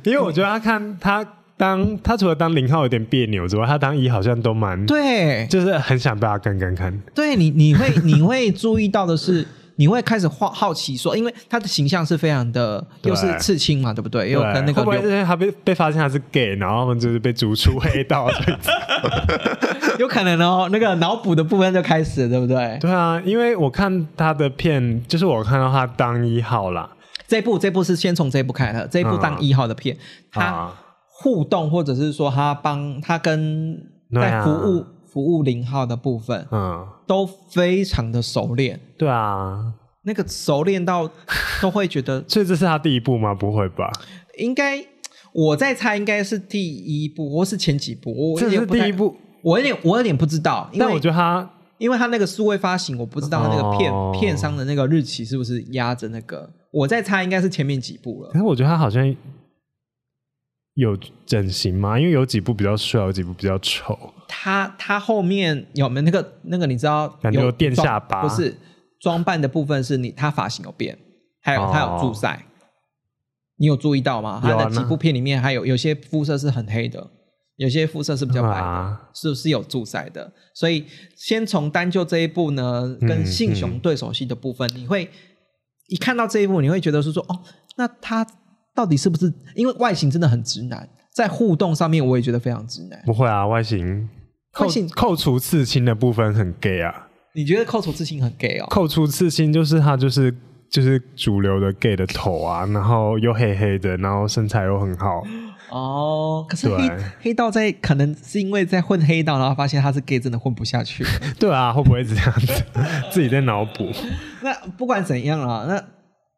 因为我觉得他看他当他除了当零号有点别扭之外，他当一好像都蛮对，就是很想被他干干看。对你，你会你会注意到的是。你会开始好好奇说，因为他的形象是非常的，又是刺青嘛，对不对？又跟那个会不会他被被发现他是 gay，然后就是被逐出黑道？有可能哦，那个脑补的部分就开始，对不对？对啊，因为我看他的片，就是我看到他当一号啦。这部这部是先从这部开的，这部当一号的片，他互动或者是说他帮他跟在服务。服务零号的部分，嗯，都非常的熟练。对啊，那个熟练到都会觉得，所以这是他第一部吗？不会吧？应该我在猜，应该是第一部或是前几部。我这是第一部，我有点我有点不知道。但我觉得他，因为他那个数位发行，我不知道他那个片片商的那个日期是不是压着那个。我在猜，应该是前面几部了。可是我觉得他好像有整形吗？因为有几部比较帅，有几部比较丑。他他后面有没有那个那个？你知道有垫下巴？不是装扮的部分，是你他发型有变，还有他有助赛。你有注意到吗？他的几部片里面还有有些肤色是很黑的，有些肤色是比较白的，是是有助赛的。所以先从单就这一部呢，跟信雄对手戏的部分，你会。一看到这一部，你会觉得是说，哦，那他到底是不是因为外形真的很直男，在互动上面我也觉得非常直男。不会啊，外形扣扣除刺青的部分很 gay 啊。你觉得扣除刺青很 gay 哦？扣除刺青就是他就是就是主流的 gay 的头啊，然后又黑黑的，然后身材又很好。哦，可是黑黑道在可能是因为在混黑道，然后发现他是 gay，真的混不下去。对啊，会不会这样子？自己在脑补。那不管怎样啊，那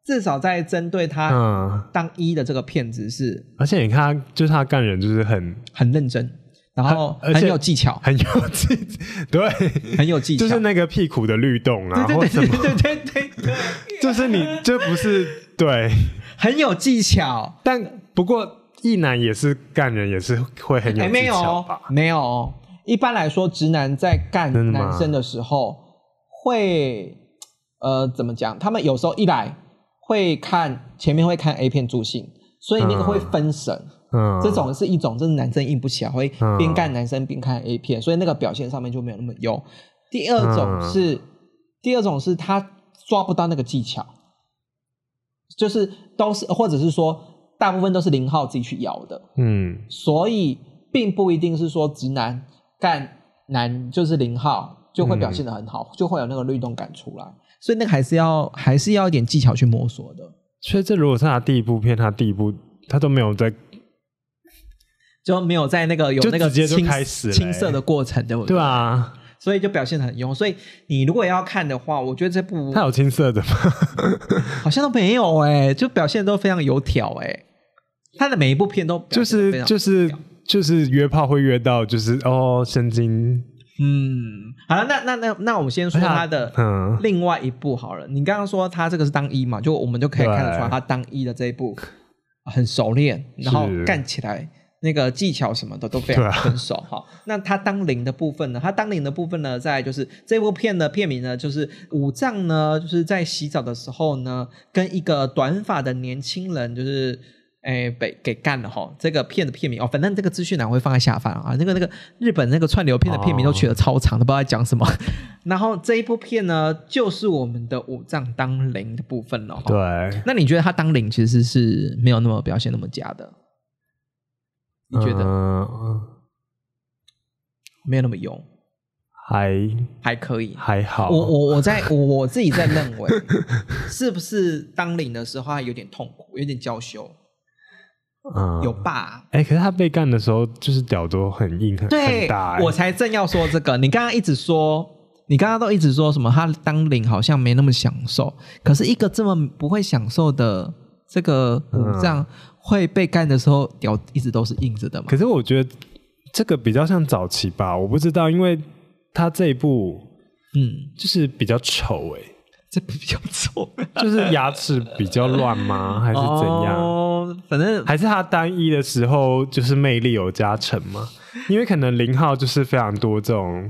至少在针对他当一的这个骗子是，而且你看，就是他干人就是很很认真，然后很有技巧，很有技，对，很有技巧，就是那个屁股的律动啊，对对对对对对对，就是你这不是对，很有技巧，但不过。一男也是干人，也是会很有技巧吧？没有，一般来说，直男在干男生的时候，会呃怎么讲？他们有时候一来会看前面会看 A 片助兴，所以那个会分神。嗯，这种是一种，这是男生硬不起来，会边干男生边看 A 片，所以那个表现上面就没有那么优。第二种是，第二种是他抓不到那个技巧，就是都是，或者是说。大部分都是零号自己去摇的，嗯，所以并不一定是说直男干男就是零号就会表现的很好，就会有那个律动感出来，所以那个还是要还是要一点技巧去摸索的。所以这如果是他第一部片，他第一部他都没有在，就没有在那个有那个青青涩的过程，对不对？对啊。所以就表现的很用，所以你如果要看的话，我觉得这部他有青涩的吗？好像都没有哎，就表现都非常油条哎。他的每一部片都就是就是就是约炮会约到就是哦神经嗯好了那那那那我们先说他的另外一部好了，你刚刚说他这个是当一嘛，就我们就可以看得出来他当一的这一部很熟练，然后干起来。那个技巧什么的都非常成熟哈。那他当零的部分呢？他当零的部分呢，在就是这部片的片名呢，就是五藏呢，就是在洗澡的时候呢，跟一个短发的年轻人，就是诶被给干了哈。这个片的片名哦，反正这个资讯栏会放在下方啊。那个那个日本那个串流片的片名都取得超长的，不知道在讲什么。然后这一部片呢，就是我们的五脏当零的部分了。对。那你觉得他当零其实是没有那么表现那么假的？你觉得没有那么用，还还可以，还好。我我我在我 我自己在认为，是不是当领的时候有点痛苦，有点娇羞？嗯，有吧？哎，可是他被干的时候，就是屌都很硬很大。我才正要说这个，你刚刚一直说，你刚刚都一直说什么？他当领好像没那么享受，可是一个这么不会享受的这个武将。会被干的时候，屌一直都是硬着的嘛？可是我觉得这个比较像早期吧，我不知道，因为他这一部，嗯，就是比较丑哎，这比较丑，就是牙齿比较乱吗？还是怎样？哦反正还是他单一的时候就是魅力有加成嘛？因为可能零号就是非常多这种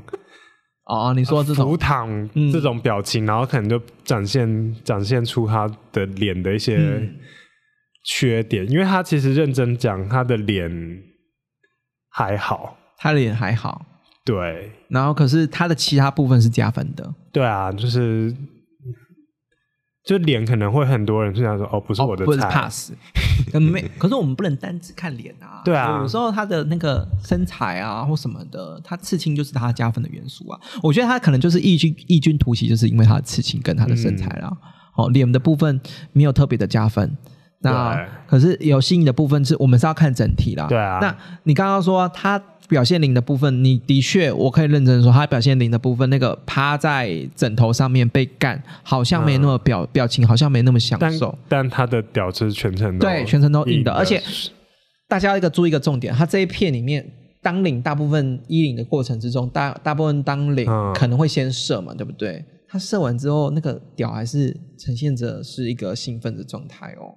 哦，你说这种浮躺这种表情，然后可能就展现展现出他的脸的一些。缺点，因为他其实认真讲，他的脸还好，他的脸还好，对。然后可是他的其他部分是加分的，对啊，就是就脸可能会很多人就想说，哦，不是我的菜，pass。没，可是我们不能单只看脸啊，对啊，有时候他的那个身材啊或什么的，他刺青就是他加分的元素啊。我觉得他可能就是异军异军突起，就是因为他的刺青跟他的身材啦。哦，脸的部分没有特别的加分。那可是有吸引的部分是我们是要看整体啦。对啊。那你刚刚说他表现零的部分，你的确我可以认真说，他表现零的部分，那个趴在枕头上面被干，好像没那么表表情，好像没那么享受。但他的屌是全程都对全程都硬的，而且大家一个注意一个重点，他这一片里面当领大部分衣领的过程之中，大大部分当领可能会先射嘛，对不对？他射完之后，那个屌还是呈现着是一个兴奋的状态哦。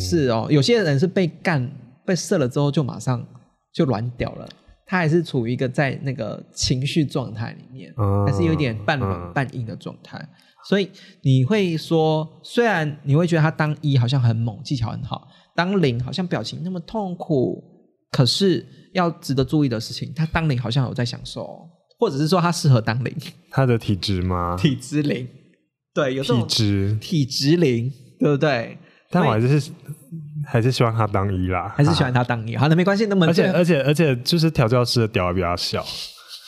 是哦，有些人是被干被射了之后就马上就软屌了，他还是处于一个在那个情绪状态里面，还是有点半软半硬的状态。所以你会说，虽然你会觉得他当一好像很猛，技巧很好，当零好像表情那么痛苦，可是要值得注意的事情，他当零好像有在享受。或者是说他适合当零，他的体质吗？体质零，对，有体质体质零，对不对？但我还是还是希望他当一啦，还是喜欢他当一。好，那没关系，那么而且而且而且就是调教师的屌比较小。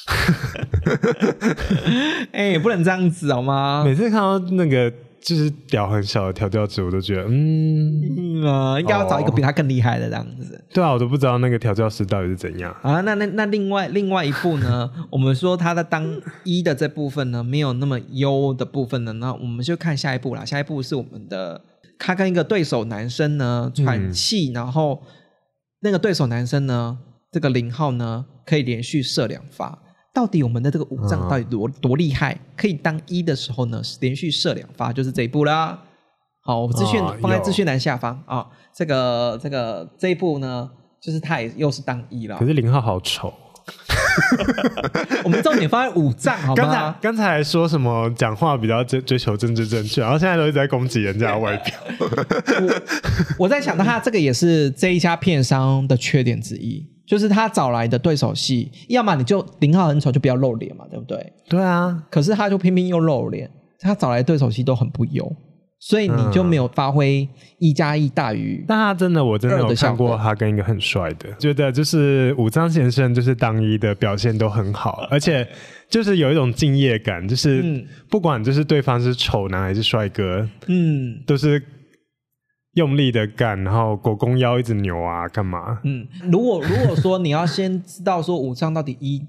哎，不能这样子好吗？每次看到那个。就是屌很小的调教师，我都觉得，嗯啊，应该要找一个比他更厉害的这样子。对啊，我都不知道那个调教师到底是怎样啊。那那那另外另外一部呢？我们说他的当一的这部分呢，没有那么优的部分呢，那我们就看下一步啦。下一步是我们的他跟一个对手男生呢喘气，然后那个对手男生呢，这个零号呢可以连续射两发。到底我们的这个五脏到底多多厉害？可以当一的时候呢，连续射两发，就是这一步啦。好，我资讯放在资讯栏下方啊。这个这个这一步呢，就是他也又是当一了。可是零号好丑。我们重点放在五脏，好吗？刚才刚才说什么讲话比较追追求政治正确，然后现在都一直在攻击人家的外表。我我在想，他这个也是这一家片商的缺点之一。就是他找来的对手戏，要么你就零号很丑就不要露脸嘛，对不对？对啊。可是他就偏偏又露脸，他找来对手戏都很不优，所以你就没有发挥一加一大于。但他真的，我真的有看过他跟一个很帅的，觉得就是武藏先生就是当一的表现都很好，而且就是有一种敬业感，就是不管就是对方是丑男还是帅哥，嗯，都是。用力的干，然后狗公腰一直扭啊，干嘛？嗯，如果如果说你要先知道说武藏到底一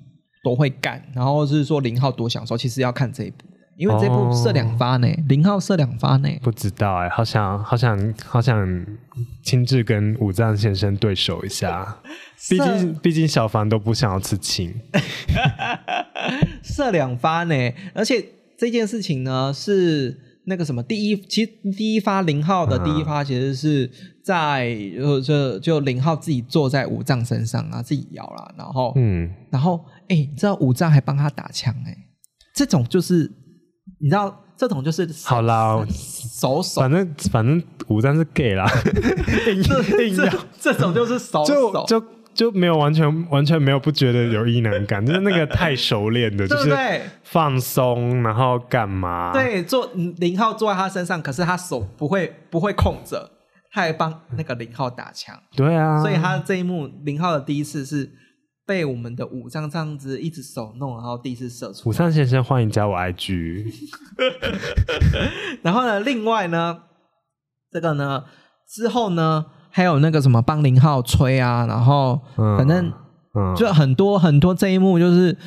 多会干，然后是说零号多享受，其实要看这一部，因为这部射两发呢，零号射两发呢。不知道哎，好想好想好想亲自跟武藏先生对手一下，毕竟毕竟小凡都不想要刺青，射两发呢，而且这件事情呢是。那个什么，第一，其实第一发零号的第一发，其实是在就就就零号自己坐在五藏身上啊，自己摇了，然后嗯，然后哎，你知道五藏还帮他打枪哎，这种就是你知道这种就是好啦，手手，反正反正五藏是 gay 啦，这硬要这种就是手手就。就没有完全完全没有不觉得有异能感，就是那个太熟练的，就是放松，然后干嘛？对，坐零号坐在他身上，可是他手不会不会空着，他还帮那个零号打枪。对啊，所以他这一幕零号的第一次是被我们的武藏这样子一直手弄，然后第一次射出。武藏先生，欢迎加我 IG。然后呢，另外呢，这个呢之后呢。还有那个什么帮林浩吹啊，然后反正就很多很多这一幕，就是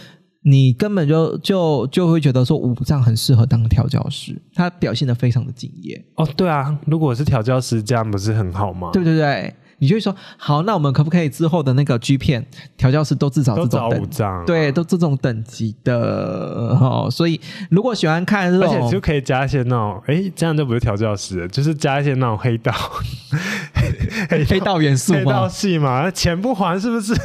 你根本就就就会觉得说武藏很适合当调教师，他表现的非常的敬业。哦，对啊，如果是调教师，这样不是很好吗？对对对。你就会说好，那我们可不可以之后的那个 G 片调教师都至少这种等对，都这种等级的哦。所以如果喜欢看这种，而且就可以加一些那种，哎，这样就不是调教师，就是加一些那种黑道 黑道元素黑道戏嘛，钱不还是不是？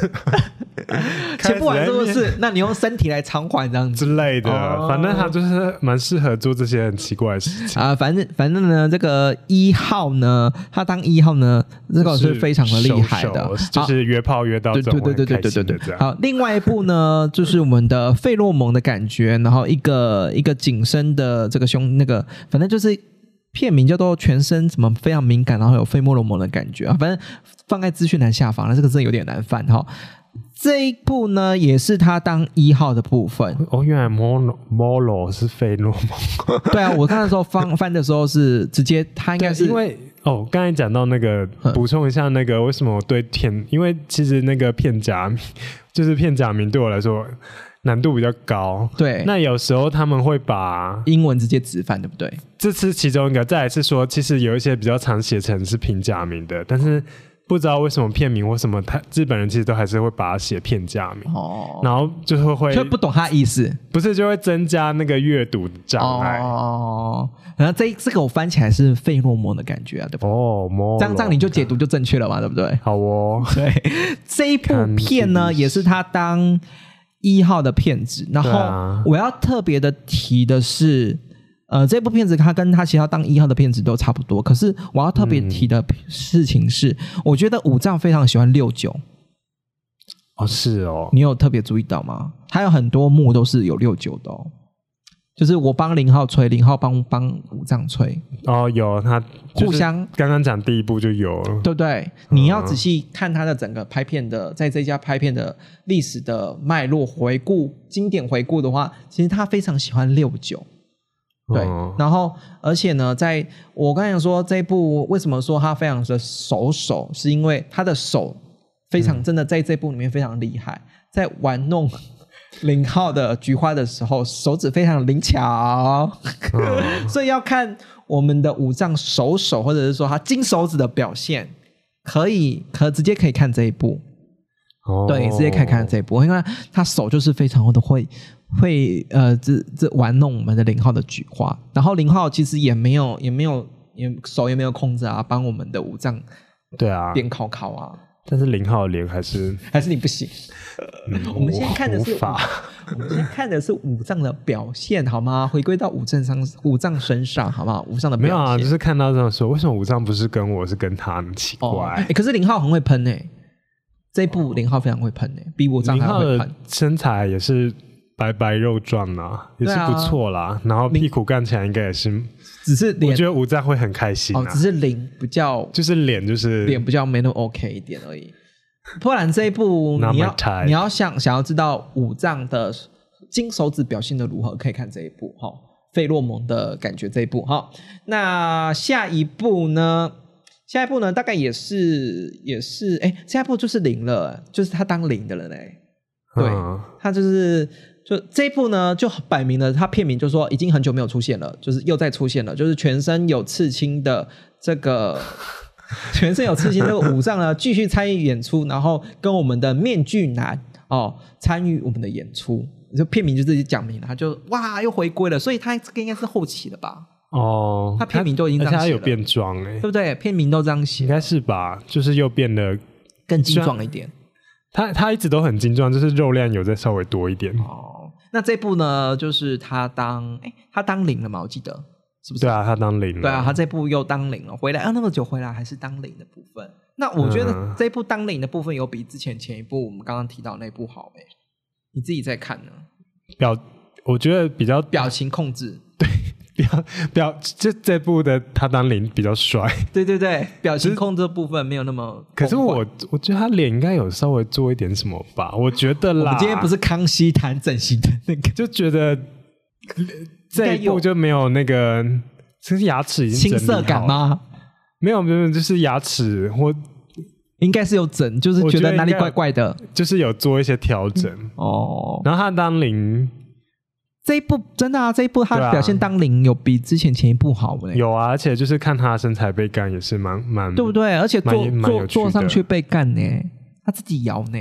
钱不还是不是？那你用身体来偿还这样子之类的，反正他就是蛮适合做这些很奇怪的事情啊。反正反正呢，这个一号呢，他当一号呢，这个是非。非常的厉害的，就是约炮约到对对对对对对对好，另外一部呢，就是我们的费洛蒙的感觉，然后一个一个紧身的这个胸，那个反正就是片名叫做全身怎么非常敏感，然后有费洛蒙的感觉啊，反正放在资讯栏下方了，这个真的有点难翻哈。这一部呢，也是他当一号的部分。哦，原来摩罗摩罗是费洛蒙。对啊，我看的时候翻翻的时候是直接，他应该是因为。哦，刚才讲到那个，补充一下那个，为什么我对片？因为其实那个片假名，就是片假名对我来说难度比较高。对，那有时候他们会把英文直接直翻，对不对？这是其中一个。再来是说，其实有一些比较常写成是平假名的，但是。不知道为什么片名或什么，他日本人其实都还是会把它写片假名，哦，然后就是会就不懂他意思，不是就会增加那个阅读障碍哦。然后这这个我翻起来是费洛蒙的感觉啊，对吧？哦，这样这样你就解读就正确了嘛，对不对？好哦，对，这一部片呢 也是他当一号的片子，然后我要特别的提的是。呃，这部片子它跟他其他当一号的片子都差不多，可是我要特别提的事情是，我觉得武藏非常喜欢六九。哦，是哦，你有特别注意到吗？他有很多幕都是有六九的，哦，就是我帮零号吹，零号帮帮武藏吹。哦，有他互相刚刚讲第一部就有，对不对？你要仔细看他的整个拍片的，在这家拍片的历史的脉络回顾、经典回顾的话，其实他非常喜欢六九。对，然后而且呢，在我刚才说这一部为什么说他非常的熟手，是因为他的手非常真的在这部里面非常厉害，在玩弄 零号的菊花的时候，手指非常灵巧，所以要看我们的五脏手手或者是说他金手指的表现，可以可直接可以看这一部，对，直接可以看这一波，因为他手就是非常的会。会呃，这这玩弄我们的零号的菊花，然后零号其实也没有也没有也手也没有控制啊，帮我们的五脏对啊边考考啊，但是零号脸还是 还是你不行。我们现在看的是我们现在看的是五脏的表现好吗？回归到五脏上五脏身上好不好？五脏的没有啊，就是看到这样说，为什么五脏不是跟我是跟他奇怪？哎，可是零号很会喷诶，这一部林浩非常会喷诶，比五脏还会喷，身材也是。白白肉壮啊，也是不错啦。然后屁股干起来应该也是，只是我觉得吴藏会很开心哦。只是脸比较，就是脸就是脸比较没那么 OK 一点而已。不然这一部 你要你要想想要知道五藏的金手指表现的如何，可以看这一部哈。费洛蒙的感觉这一部哈。那下一部呢？下一步呢？大概也是也是哎，下一步就是零了，就是他当零的了嘞。对，他就是。就这一部呢，就摆明了，他片名就说已经很久没有出现了，就是又再出现了，就是全身有刺青的这个，全身有刺青这个武藏呢，继续参与演出，然后跟我们的面具男哦参与我们的演出，就片名就自己讲明了，他就哇又回归了，所以他这个应该是后期的吧？哦，他片名都已经这样写了，有变装哎，对不对？片名都这样写，应该是吧？就是又变得更精壮一点。他他一直都很精壮，就是肉量有在稍微多一点哦。那这部呢，就是他当哎，他当零了嘛？我记得是不是？对啊，他当零了。对啊，他这部又当零了，回来啊，那么久回来还是当零的部分。那我觉得这部当零的部分有比之前前一部我们刚刚提到那部好哎。你自己在看呢？表，我觉得比较表情控制对。表表这这部的他当零比较帅，对对对，表情控制部分没有那么。可是我我觉得他脸应该有稍微做一点什么吧，我觉得啦。我今天不是康熙谈整形的那个，就觉得 这一部就没有那个，其实牙齿已经青涩感吗？没有没有，就是牙齿或应该是有整，就是觉得哪里怪怪的，就是有做一些调整哦。然后他当零。这一部真的啊，这一部他表现当零有比之前前一部好嘞。有啊，而且就是看他身材被干也是蛮蛮，对不对？而且坐坐坐上去被干呢，他自己摇呢，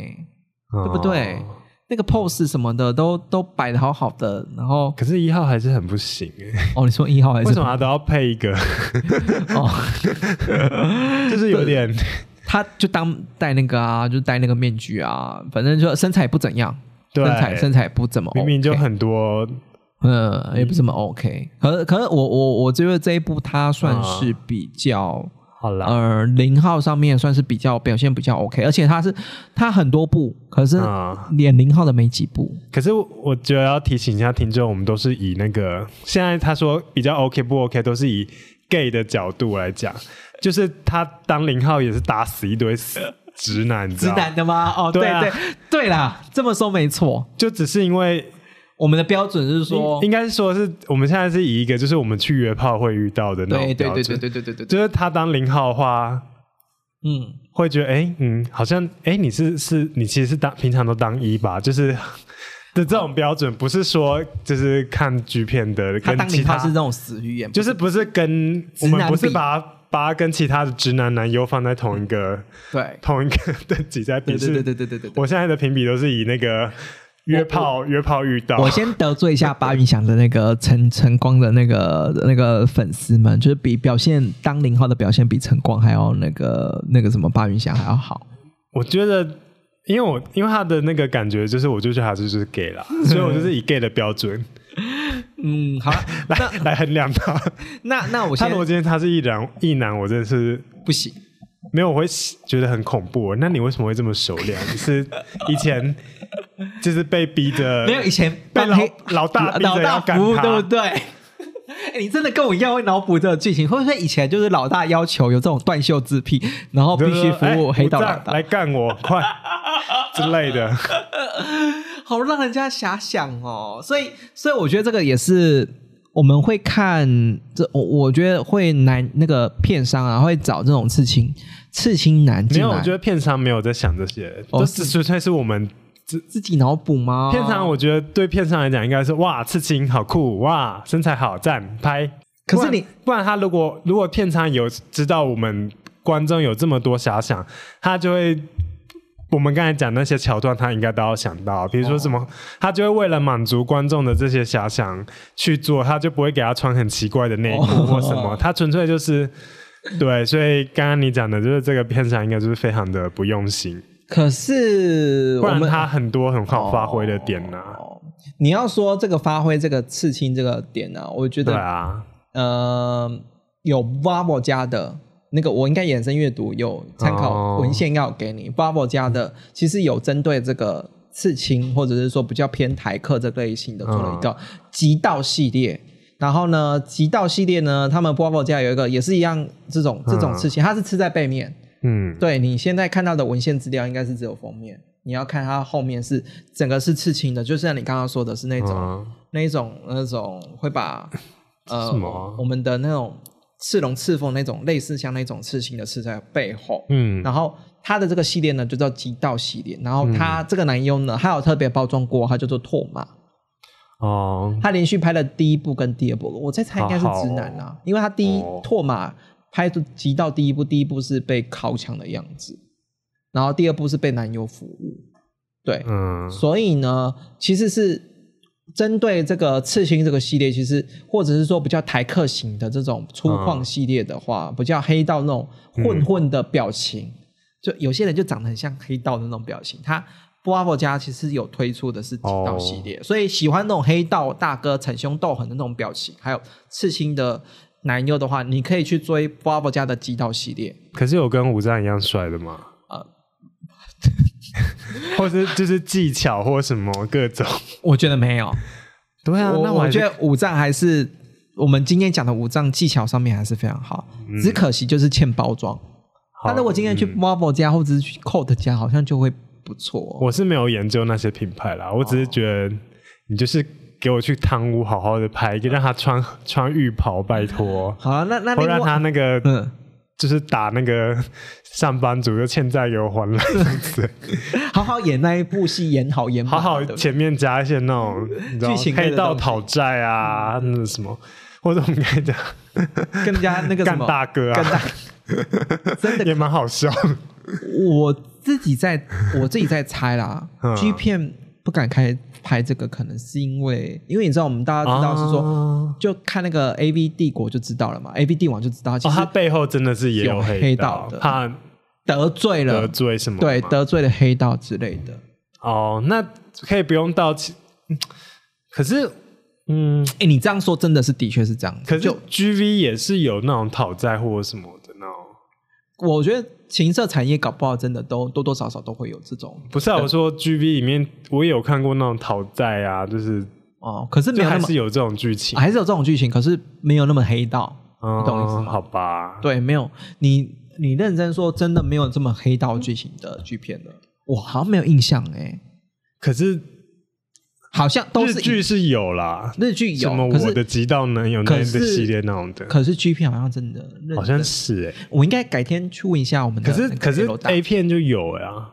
对不对？那个 pose 什么的都都摆的好好的，然后可是一号还是很不行哎。哦，你说一号还是为什么都要配一个？哦，就是有点，他就当戴那个啊，就戴那个面具啊，反正就身材不怎样。身材身材不怎么，明明就很多，嗯，也不怎么 OK。可是可是我我我觉得这一部它算是比较好了，呃，零号上面算是比较表现比较 OK，而且它是它很多部，可是连零号的没几部。可是我觉得要提醒一下听众，我们都是以那个现在他说比较 OK 不 OK，都是以 gay 的角度来讲，就是他当零号也是打死一堆死。直男，直男的吗？哦，对对对啦，这么说没错，就只是因为我们的标准是说，应该是说是我们现在是以一个就是我们去约炮会遇到的那种对对标准，对对对对对。对，就是他当零号的话，嗯，会觉得哎、嗯，好像哎、你是是你其实是当平常都当一吧，就是 的这种标准，不是说就是看剧片的他跟其他当零号是那种死语言，就是不是跟我们不是比把把他跟其他的直男男优放在同一个对同一个的挤在比，对对对对对对。我现在的评比都是以那个约炮约炮遇到。我先得罪一下巴云翔的那个陈陈光的那个那个粉丝们，就是比表现当零号的表现比陈光还要那个那个什么巴云翔还要好。我觉得。因为我因为他的那个感觉就是，我就觉得他就是 gay 啦，所以我就是以 gay 的标准。嗯，好了，来来衡量他。那那我先他如果今天他是一男一男，我真的是不行，没有，我会觉得很恐怖。那你为什么会这么熟练？你是以前就是被逼着没有以前被老老大逼老着要干大服务，他，对不对？哎你真的跟我一样会脑补这个剧情，会不会以前就是老大要求有这种断袖之癖，然后必须服务黑道老大来，干我，快之类的。好让人家遐想哦。所以，所以我觉得这个也是我们会看这，我我觉得会男那个片商啊会找这种刺青刺青男没有，我觉得片商没有在想这些，哦都是纯粹是我们自自己脑补吗？片商。我觉得对片商来讲，应该是哇，刺青好酷，哇，身材好赞，拍。可是你不然不然他如果如果片商有知道我们观众有这么多遐想，他就会。我们刚才讲那些桥段，他应该都要想到，比如说什么，他就会为了满足观众的这些遐想去做，他就不会给他穿很奇怪的内裤或什么，他纯粹就是对。所以刚刚你讲的就是这个片场应该就是非常的不用心，可是不然我们他很多很好发挥的点呢、哦你要说这个发挥这个刺青这个点呢、我觉得对啊，呃有 Bravo 家的。那个我应该衍生阅读有参考哦。文献要给你、Bubble 家的，其实有针对这个刺青或者是说比较偏台客这类型的做了一个极道系列。然后呢，极道系列呢，他们 Bubble 家有一个也是一样这种这种刺青，它是刺在背面。嗯，对你现在看到的文献资料应该是只有封面，你要看它后面是整个是刺青的，就像你刚刚说的是那种、嗯。那一种那种会把呃我们的那种刺龙刺凤那种类似像那种刺青的刺在背后，嗯。然后它的这个系列呢就叫极道系列，然后它这个男优呢还有特别包装过，他叫做拓马，哦，他连续拍了第一部跟第二部，我在猜应该是直男啊，因为他第一哦。拓马拍的极道第一部，第一部是被靠墙的样子，然后第二部是被男优服务，对，嗯。所以呢，其实是针对这个刺青这个系列，其实或者是说比较台客型的这种粗犷系列的话，比较黑道那种混混的表情，就有些人就长得很像黑道的那种表情，他。Bravo 家其实有推出的是极道系列，所以喜欢那种黑道大哥逞凶斗狠的那种表情，还有刺青的男优的话，你可以去追 Bravo 家的极道系列。可是有跟武藏一样帅的吗？呃 或是就是技巧或什么各种？我觉得没有，对啊，那我我觉得五藏还是我们今天讲的五藏技巧上面还是非常好，只可惜就是欠包装。但如果今天去 Marvel 家或者是去 Coat 家，好像就会不错、哦。我是没有研究那些品牌啦，我只是觉得你就是给我去汤屋好好的拍一个，让他穿穿浴袍，拜托，好啊，那那我让他那个嗯，就是打那个上班族就欠债给我还了好好演那一部戏，演好演好。前面加一些那种剧情黑道讨债啊，那什么，或者我们可以讲更加那个什干大哥啊，真的。也蛮好笑。我自己在我自己在猜啦嗯，G 片不敢开拍这个，可能是因为因为你知道我们大家知道是说，哦就看那个 A V 帝国就知道了嘛，A V 帝王就知道，其哦，实他背后真的是也有黑黑道的。怕得罪了得罪什么吗？对得罪了黑道之类的。哦，那可以不用到其，嗯可是，嗯，哎，你这样说真的是的确是这样子，可是就 G V 也是有那种讨债或什么的那种，我觉得情色产业搞不好真的都多多少少都会有这种不是啊？我说 G V 里面我也有看过那种讨债啊，就是哦，可是还是有这种剧情，还是有这种剧情，可是没有那么黑道，嗯你懂意思吗好吧？对，没有你你认真说，真的没有这么黑道剧情的剧片的，我好像没有印象哎、可是好像都是日剧是有啦，日剧有，什么可是我的极道男友那个是系列那种的，可是剧片好像真的好像是哎、我应该改天去问一下我们的那个可是可是 L 大。A 片就有呀、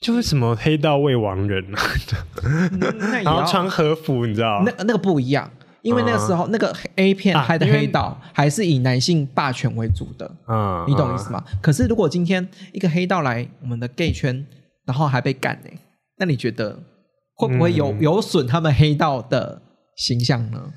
就是什么黑道未亡人啊，嗯那也要然后穿和服，你知道？那那个不一样，因为那个时候、那个 A 片啊拍的黑道还是以男性霸权为主的，嗯，你懂意思吗？可是如果今天一个黑道来我们的 gay 圈，然后还被干呢、那你觉得会不会有、嗯有损他们黑道的形象呢？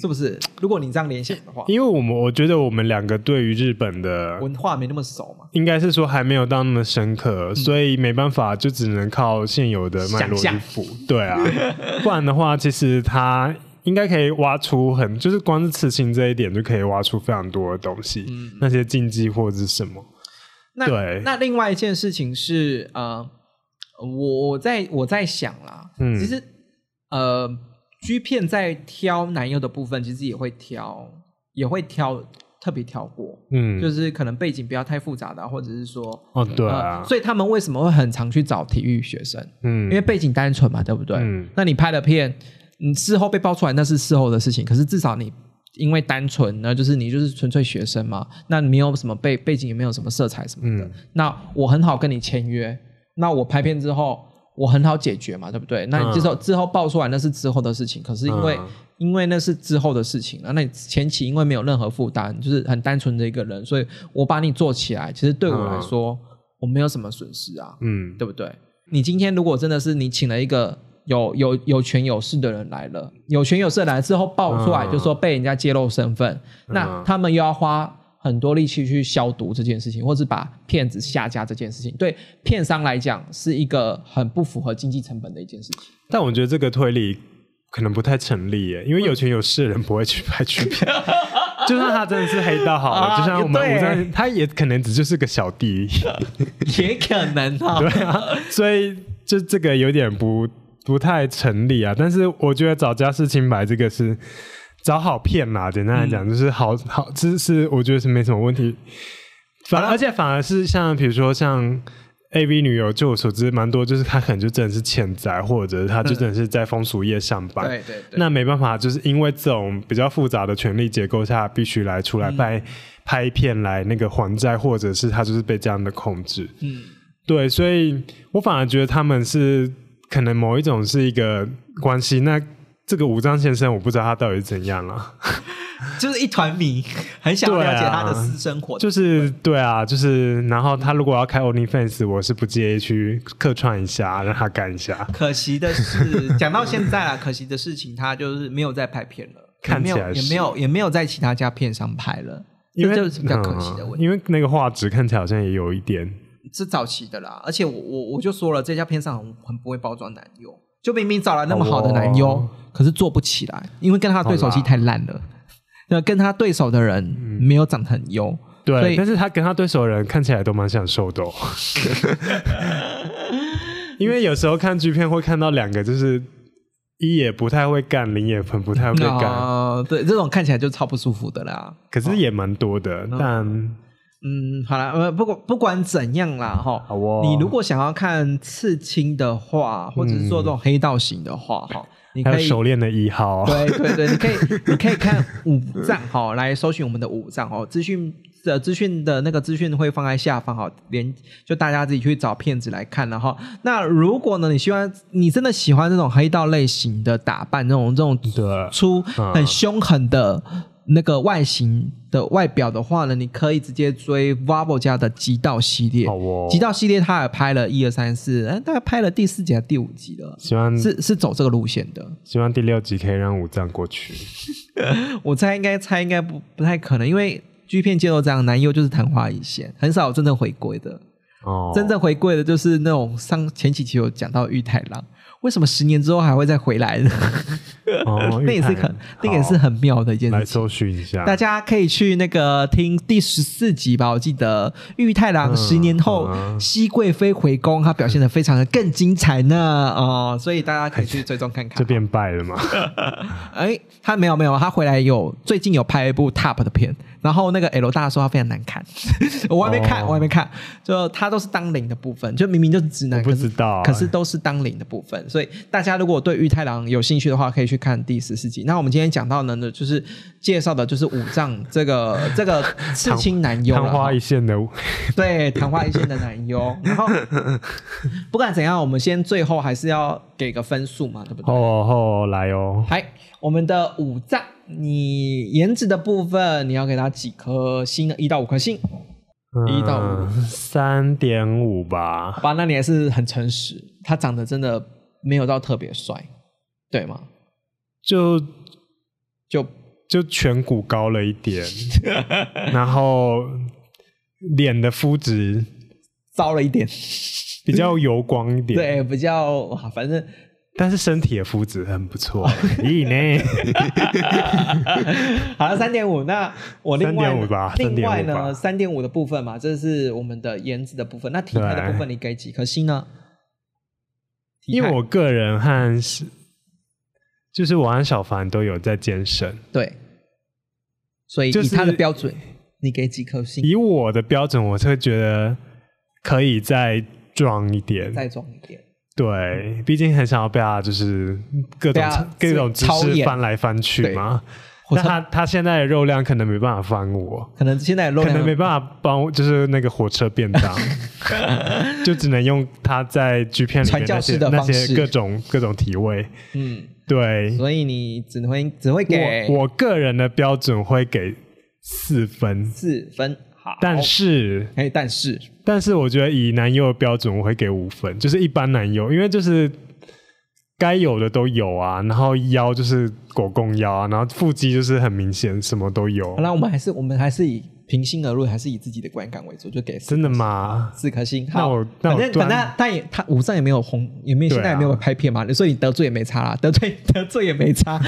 是不是？如果你这样联想的话，因为我们我觉得我们两个对于日本的文化没那么熟嘛，应该是说还没有到那么深刻，所以没办法，就只能靠现有的脉络去补。对啊，不然的话，其实他应该可以挖出很，就是光是刺青这一点就可以挖出非常多的东西，那些禁忌或者是什么。那对。那另外一件事情是呃，我我在我在想啦，嗯。其实呃，G 片在挑男优的部分，其实也会挑，也会挑特别挑过，嗯，就是可能背景不要太复杂的啊，或者是说。哦，对啊呃，所以他们为什么会很常去找体育学生？嗯，因为背景单纯嘛，对不对？嗯那你拍的片，你事后被爆出来，那是事后的事情。可是至少你因为单纯呢，就是你就是纯粹学生嘛，那你没有什么背背景，也没有什么色彩什么的。嗯那我很好跟你签约，那我拍片之后我很好解决嘛，对不对？那你之后、之后爆出来那是之后的事情，可是因为、嗯因为那是之后的事情了，那你前期因为没有任何负担，就是很单纯的一个人，所以我把你做起来，其实对我来说、我没有什么损失啊。嗯，对不对？你今天如果真的是你请了一个有有有权有势的人来了，有权有势来了之后爆出来，嗯就说被人家揭露身份，那他们又要花很多力气去消毒这件事情，或是把骗子下架这件事情，对片商来讲是一个很不符合经济成本的一件事情。但我觉得这个推理可能不太成立耶，因为有权有势的人不会去 拍剧片。就算他真的是黑道好了，啊就像我们对武藏，他也可能只就是个小弟，也可能啊、对啊，所以就这个有点不不太成立啊。但是我觉得找家事清白这个是找好骗嘛，简单来讲就是好好，这是我觉得是没什么问题。反而且反而是像比如说像 A V 女友，就我所知蛮多，就是她可能就真的是欠债，或者她就真的是在风俗业上班。对对对，那没办法，就是因为这种比较复杂的权力结构下，必须来出来拍、拍片来那个还债，或者是她就是被这样的控制。嗯，对，所以我反而觉得他们是可能某一种是一个关系。那这个武藏先生，我不知道他到底是怎样了。就是一团迷，很想了解他的私生活。就是对啊，就是然后他如果要开 OnlyFans，我是不介意去客串一下，让他干一下。可惜的是，讲到现在啊，可惜的事情，他就是没有在拍片了，看起来也没有也没有在其他家片上拍了，因为这就是比较可惜的问题。嗯因为那个画质看起来好像也有一点，是早期的啦，而且我我我就说了，这家片上很很不会包装男优，就明明找了那么好的男优，哦可是做不起来，因为跟他的对手戏太烂了。那跟他对手的人没有长得很优，所对，但是他跟他对手的人看起来都蛮享受的、哦。因为有时候看剧片会看到两个，就是一也不太会干，零也很不太会干，啊、对，这种看起来就超不舒服的啦。可是也蛮多的。但嗯，好了，呃，不管不管怎样啦，哈，哦你如果想要看刺青的话，或者是做这种黑道型的话，哈、你可以熟练的一号，对对对，你可以你可以看五藏哈，来搜寻我们的五藏哦，资讯的资讯的那个资讯会放在下方哈，连就大家自己去找片子来看了哈。那如果呢，你希望你真的喜欢这种黑道类型的打扮，这种这种对出嗯很凶狠的那个外形的外表的话呢，你可以直接追 Vavo 家的极道系列。好哦极道系列他也拍了一二三四，哎，大概拍了第四集还是第五集了，希望是是走这个路线的。希望第六集可以让五藏过去。我猜应该猜应该不不太可能，因为 G 片界都这样，男优就是昙花一现，很少有真正回归的。哦，真正回归的就是那种上前几期有讲到玉太郎，为什么十年之后还会再回来呢？哦，那也是很那个也是很妙的一件事情。搜寻一下，大家可以去那个听第十四集吧，我记得玉太郎十年后嗯熹贵妃回宫，他表现的非常的更精彩呢哦，所以大家可以去追踪看看。这变败了吗？哎，他没有没有，他回来有最近有拍一部 Top 的片，然后那个 L 大说他非常难看，我还没看，我还没看，就他都是当零的部分，就明明就是直男，不知道，可是都是当零的部分，所以大家如果对玉太郎有兴趣的话，可以去看第十四集。那我们今天讲到的呢，就是介绍的就是五藏这个 这个刺青男优，昙花一现的，对，昙花一现的男优。然后不管怎样，我们先最后还是要给个分数嘛，对不对？哦哦，来哦，来，我们的五藏。你颜值的部分，你要给他几颗星呢？一到五颗星，一到五，三点五吧。好吧，那你还是很诚实。他长得真的没有到特别帅，对吗？就就就颧骨高了一点，然后脸的肤质糟了一点，比较 油光一点。对，比较反正。但是身体的肤质很不错，咦呢？好了，三点五。那我另外吧，另外呢，三点五的部分嘛，这是我们的颜值的部分。那体态的部分，你给几颗星呢？因为我个人和是，就是我和小凡都有在健身，对。所以以他的标准，你给几颗星？以我的标准，我会觉得可以再壮一点，再壮一点。对，毕竟很想要被他就是各种各种姿势翻来翻去嘛。那他他现在的肉量可能没办法翻我，可能现在肉量可能没办法帮，就是那个火车便当，就只能用他在剧片里面那些那些各种各种体位。嗯，对。所以你只会只会给我个人的标准会给四分，四分。但是，哎，但是，但是，我觉得以男优的标准，我会给五分，就是一般男优，因为就是该有的都有啊，然后腰就是狗公腰啊，然后腹肌就是很明显，什么都有。那我们还是，我们还是以平心而论，还是以自己的观感为主，就给真的吗？四颗星。那我反正反正他也他五上也没有红，也没有现在也没有拍片嘛，所以你得罪也没差啦，得罪 得罪也没差。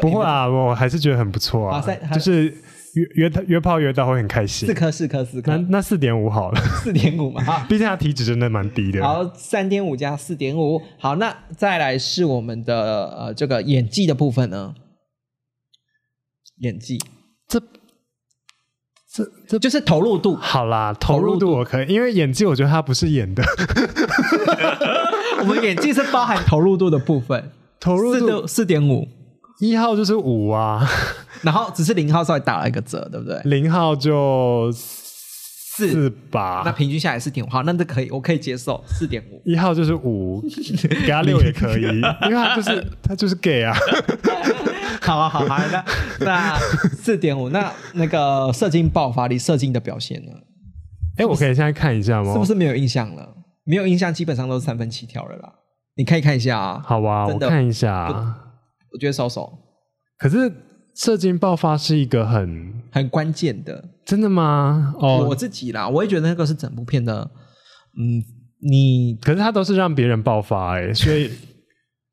不会啊，我还是觉得很不错啊，就是。约约他约炮约到会很开心，四颗四颗四颗，那那四点五好了，四点五嘛，毕竟他体脂真的蛮低的。好，三点五加四点五，好，那再来是我们的呃这个演技的部分呢？演技，这这这就是投入度。好啦，投入度我可以，因为演技我觉得他不是演的，我们演技是包含投入度的部分，投入度四点五。一号就是五啊，然后只是零号稍微打了一个折，对不对？零号就四吧，那平均下来是点五，好，那这可以，我可以接受四点五。一号就是五，给他六也可以，因为他就是他就是 gay 啊。好啊，好啊，那那四点五，那那个射精爆发力、射精的表现呢？哎，我可以现在看一下吗？是不是没有印象了？没有印象，基本上都是三分起跳了啦。你可以看一下啊，好吧，我看一下。我觉得稍稍，可是射精爆发是一个很很关键的，真的吗？哦，我自己啦，我也觉得那个是整部片的，嗯，你可是他都是让别人爆发哎，所以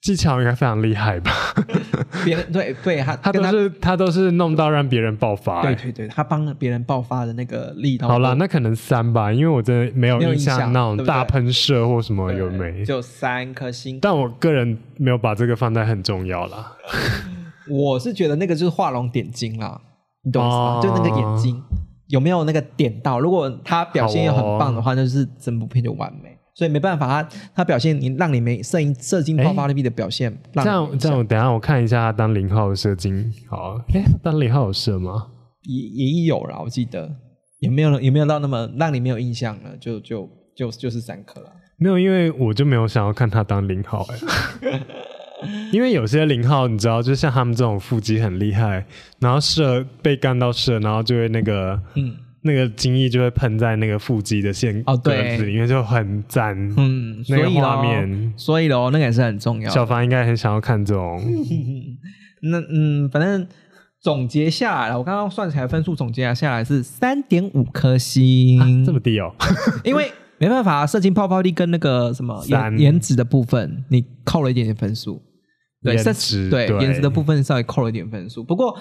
技巧应该非常厉害吧？别人对对，他他都是他都是弄到让别人爆发，对对对，他帮别人爆发的那个力道。好了，那可能三吧，因为我真的没有印象那种大喷射或什么有没？就三颗星，但我个人没有把这个放在很重要啦。我是觉得那个就是画龙点睛啦，你懂吗？就那个眼睛有没有那个点到？如果他表现又很棒的话，那就是整部片就完美。所以没办法，他他表现你让你没射精射精爆发力的表现。这样这样，等下我看一下他当零号的射精。好，哎，当零号有射吗？也也有啦，我记得也没有也没有到那么让你没有印象了，就就就就是三颗了。没有，因为我就没有想要看他当零号哎。因为有些零号，你知道，就像他们这种腹肌很厉害，然后射被干到射，然后就会那个，嗯，那个精液就会喷在那个腹肌的线哦，对，里面就很赞，嗯，那个画面，所以咯，那个也是很重要。小凡应该很想要看这种。那嗯，反正总结下来了，我刚刚算起来分数总结下来是三点五颗星，这么低哦，因为。没办法，射精泡泡力跟那个什么颜颜值的部分，你扣了一点点分数。对，颜值对颜值的部分稍微扣了一点分数。不过，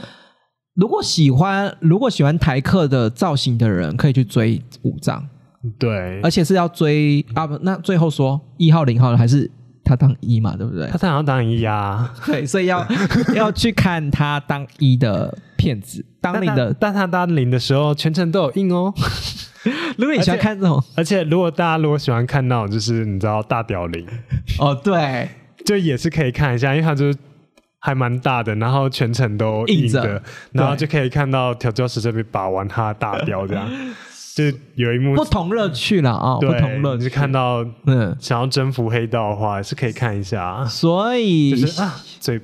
如果喜欢如果喜欢台客的造型的人，可以去追五张。对，而且是要追啊！不，那最后说一号零号还是他当一嘛？对不对？他想要当一啊。对，所以要 要去看他当一的片子。当零的，但他当零的时候全程都有印哦。如果你喜欢看这种，而且如果大家如果喜欢看那种，就是你知道大屌零哦，对，就也是可以看一下，因为它就是还蛮大的，然后全程都印着，然后就可以看到调教师这边把玩他的大雕这样。就有一幕不同乐趣了啊，不同乐趣。看到嗯，想要征服黑道的话，是可以看一下。所以就是啊，嘴。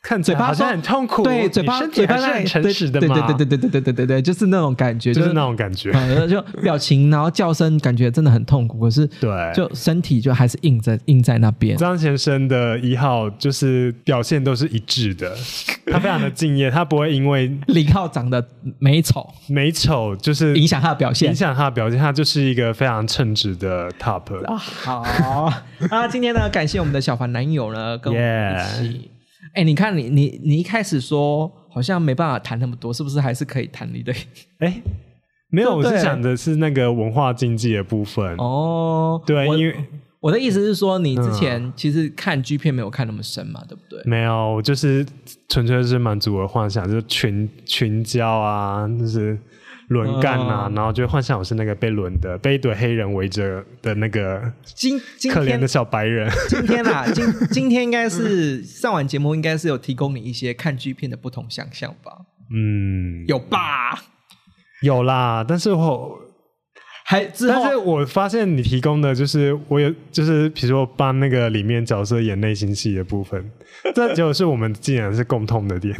看嘴巴好像很痛苦，对，嘴巴嘴巴是很诚实的嘛，对对对对对对对对对，就是那种感觉，就是那种感觉，就表情，然后叫声，感觉真的很痛苦，可是对，就身体就还是硬在硬在那边。张先生的一号就是表现都是一致的，他非常的敬业，他不会因为 零号长得美丑美丑就是影响他的表现，影响他的表现，他就是一个非常称职的 top 啊。好啊，今天呢，感谢我们的小凡男友呢，跟我们一起。哎，你看，你你你一开始说好像没办法谈那么多，是不是还是可以谈你的？哎，没有，我是想的是那个文化经济的部分。哦，对，因为我的意思是说，你之前其实看 G 片没有看那么深嘛，对不对？没有，就是纯粹是满足我的幻想，就是群群交啊，就是。轮干呐，然后就幻想我是那个被轮的，被一堆黑人围着的那个今可怜的小白人。今天啊，今今天应该是上完节目，应该是有提供你一些看剧片的不同想象吧？嗯，有吧？有啦，但是我还之后，但是我发现你提供的就是我有，就是比如说帮那个里面角色演内心戏的部分，这就是我们竟然是共通的点。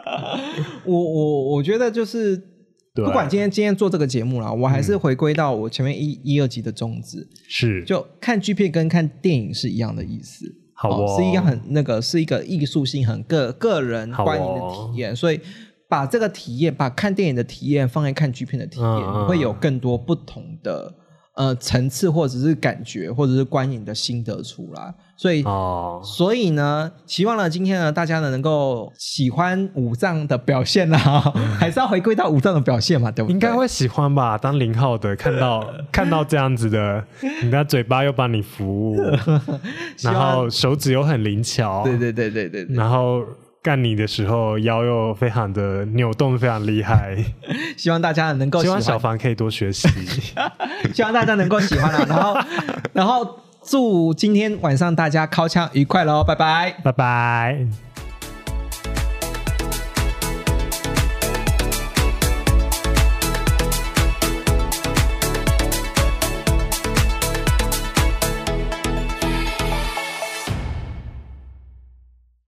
我我我觉得就是。不管今天今天做这个节目了，我还是回归到我前面一一二集的宗旨，是。就看剧片跟看电影是一样的意思，好，是一个很那个是一个艺术性很个个人观影的体验，所以把这个体验，把看电影的体验放在看剧片的体验，你会有更多不同的。呃，层次或者是感觉，或者是观影的心得出来，所以，所以呢，希望呢，今天呢，大家呢能够喜欢五藏的表现啦，还是要回归到五藏的表现嘛，对不对？应该会喜欢吧。当零号的看到 看到这样子的，你的嘴巴又帮你服务，然后手指又很灵巧，对对对对对，然后。干你的时候腰又非常的扭动，非常厉害。希望大家能够希望小凡可以多学习，希望大家能够喜欢啊。然后，然后祝今天晚上大家敲枪愉快喽，拜拜，拜拜。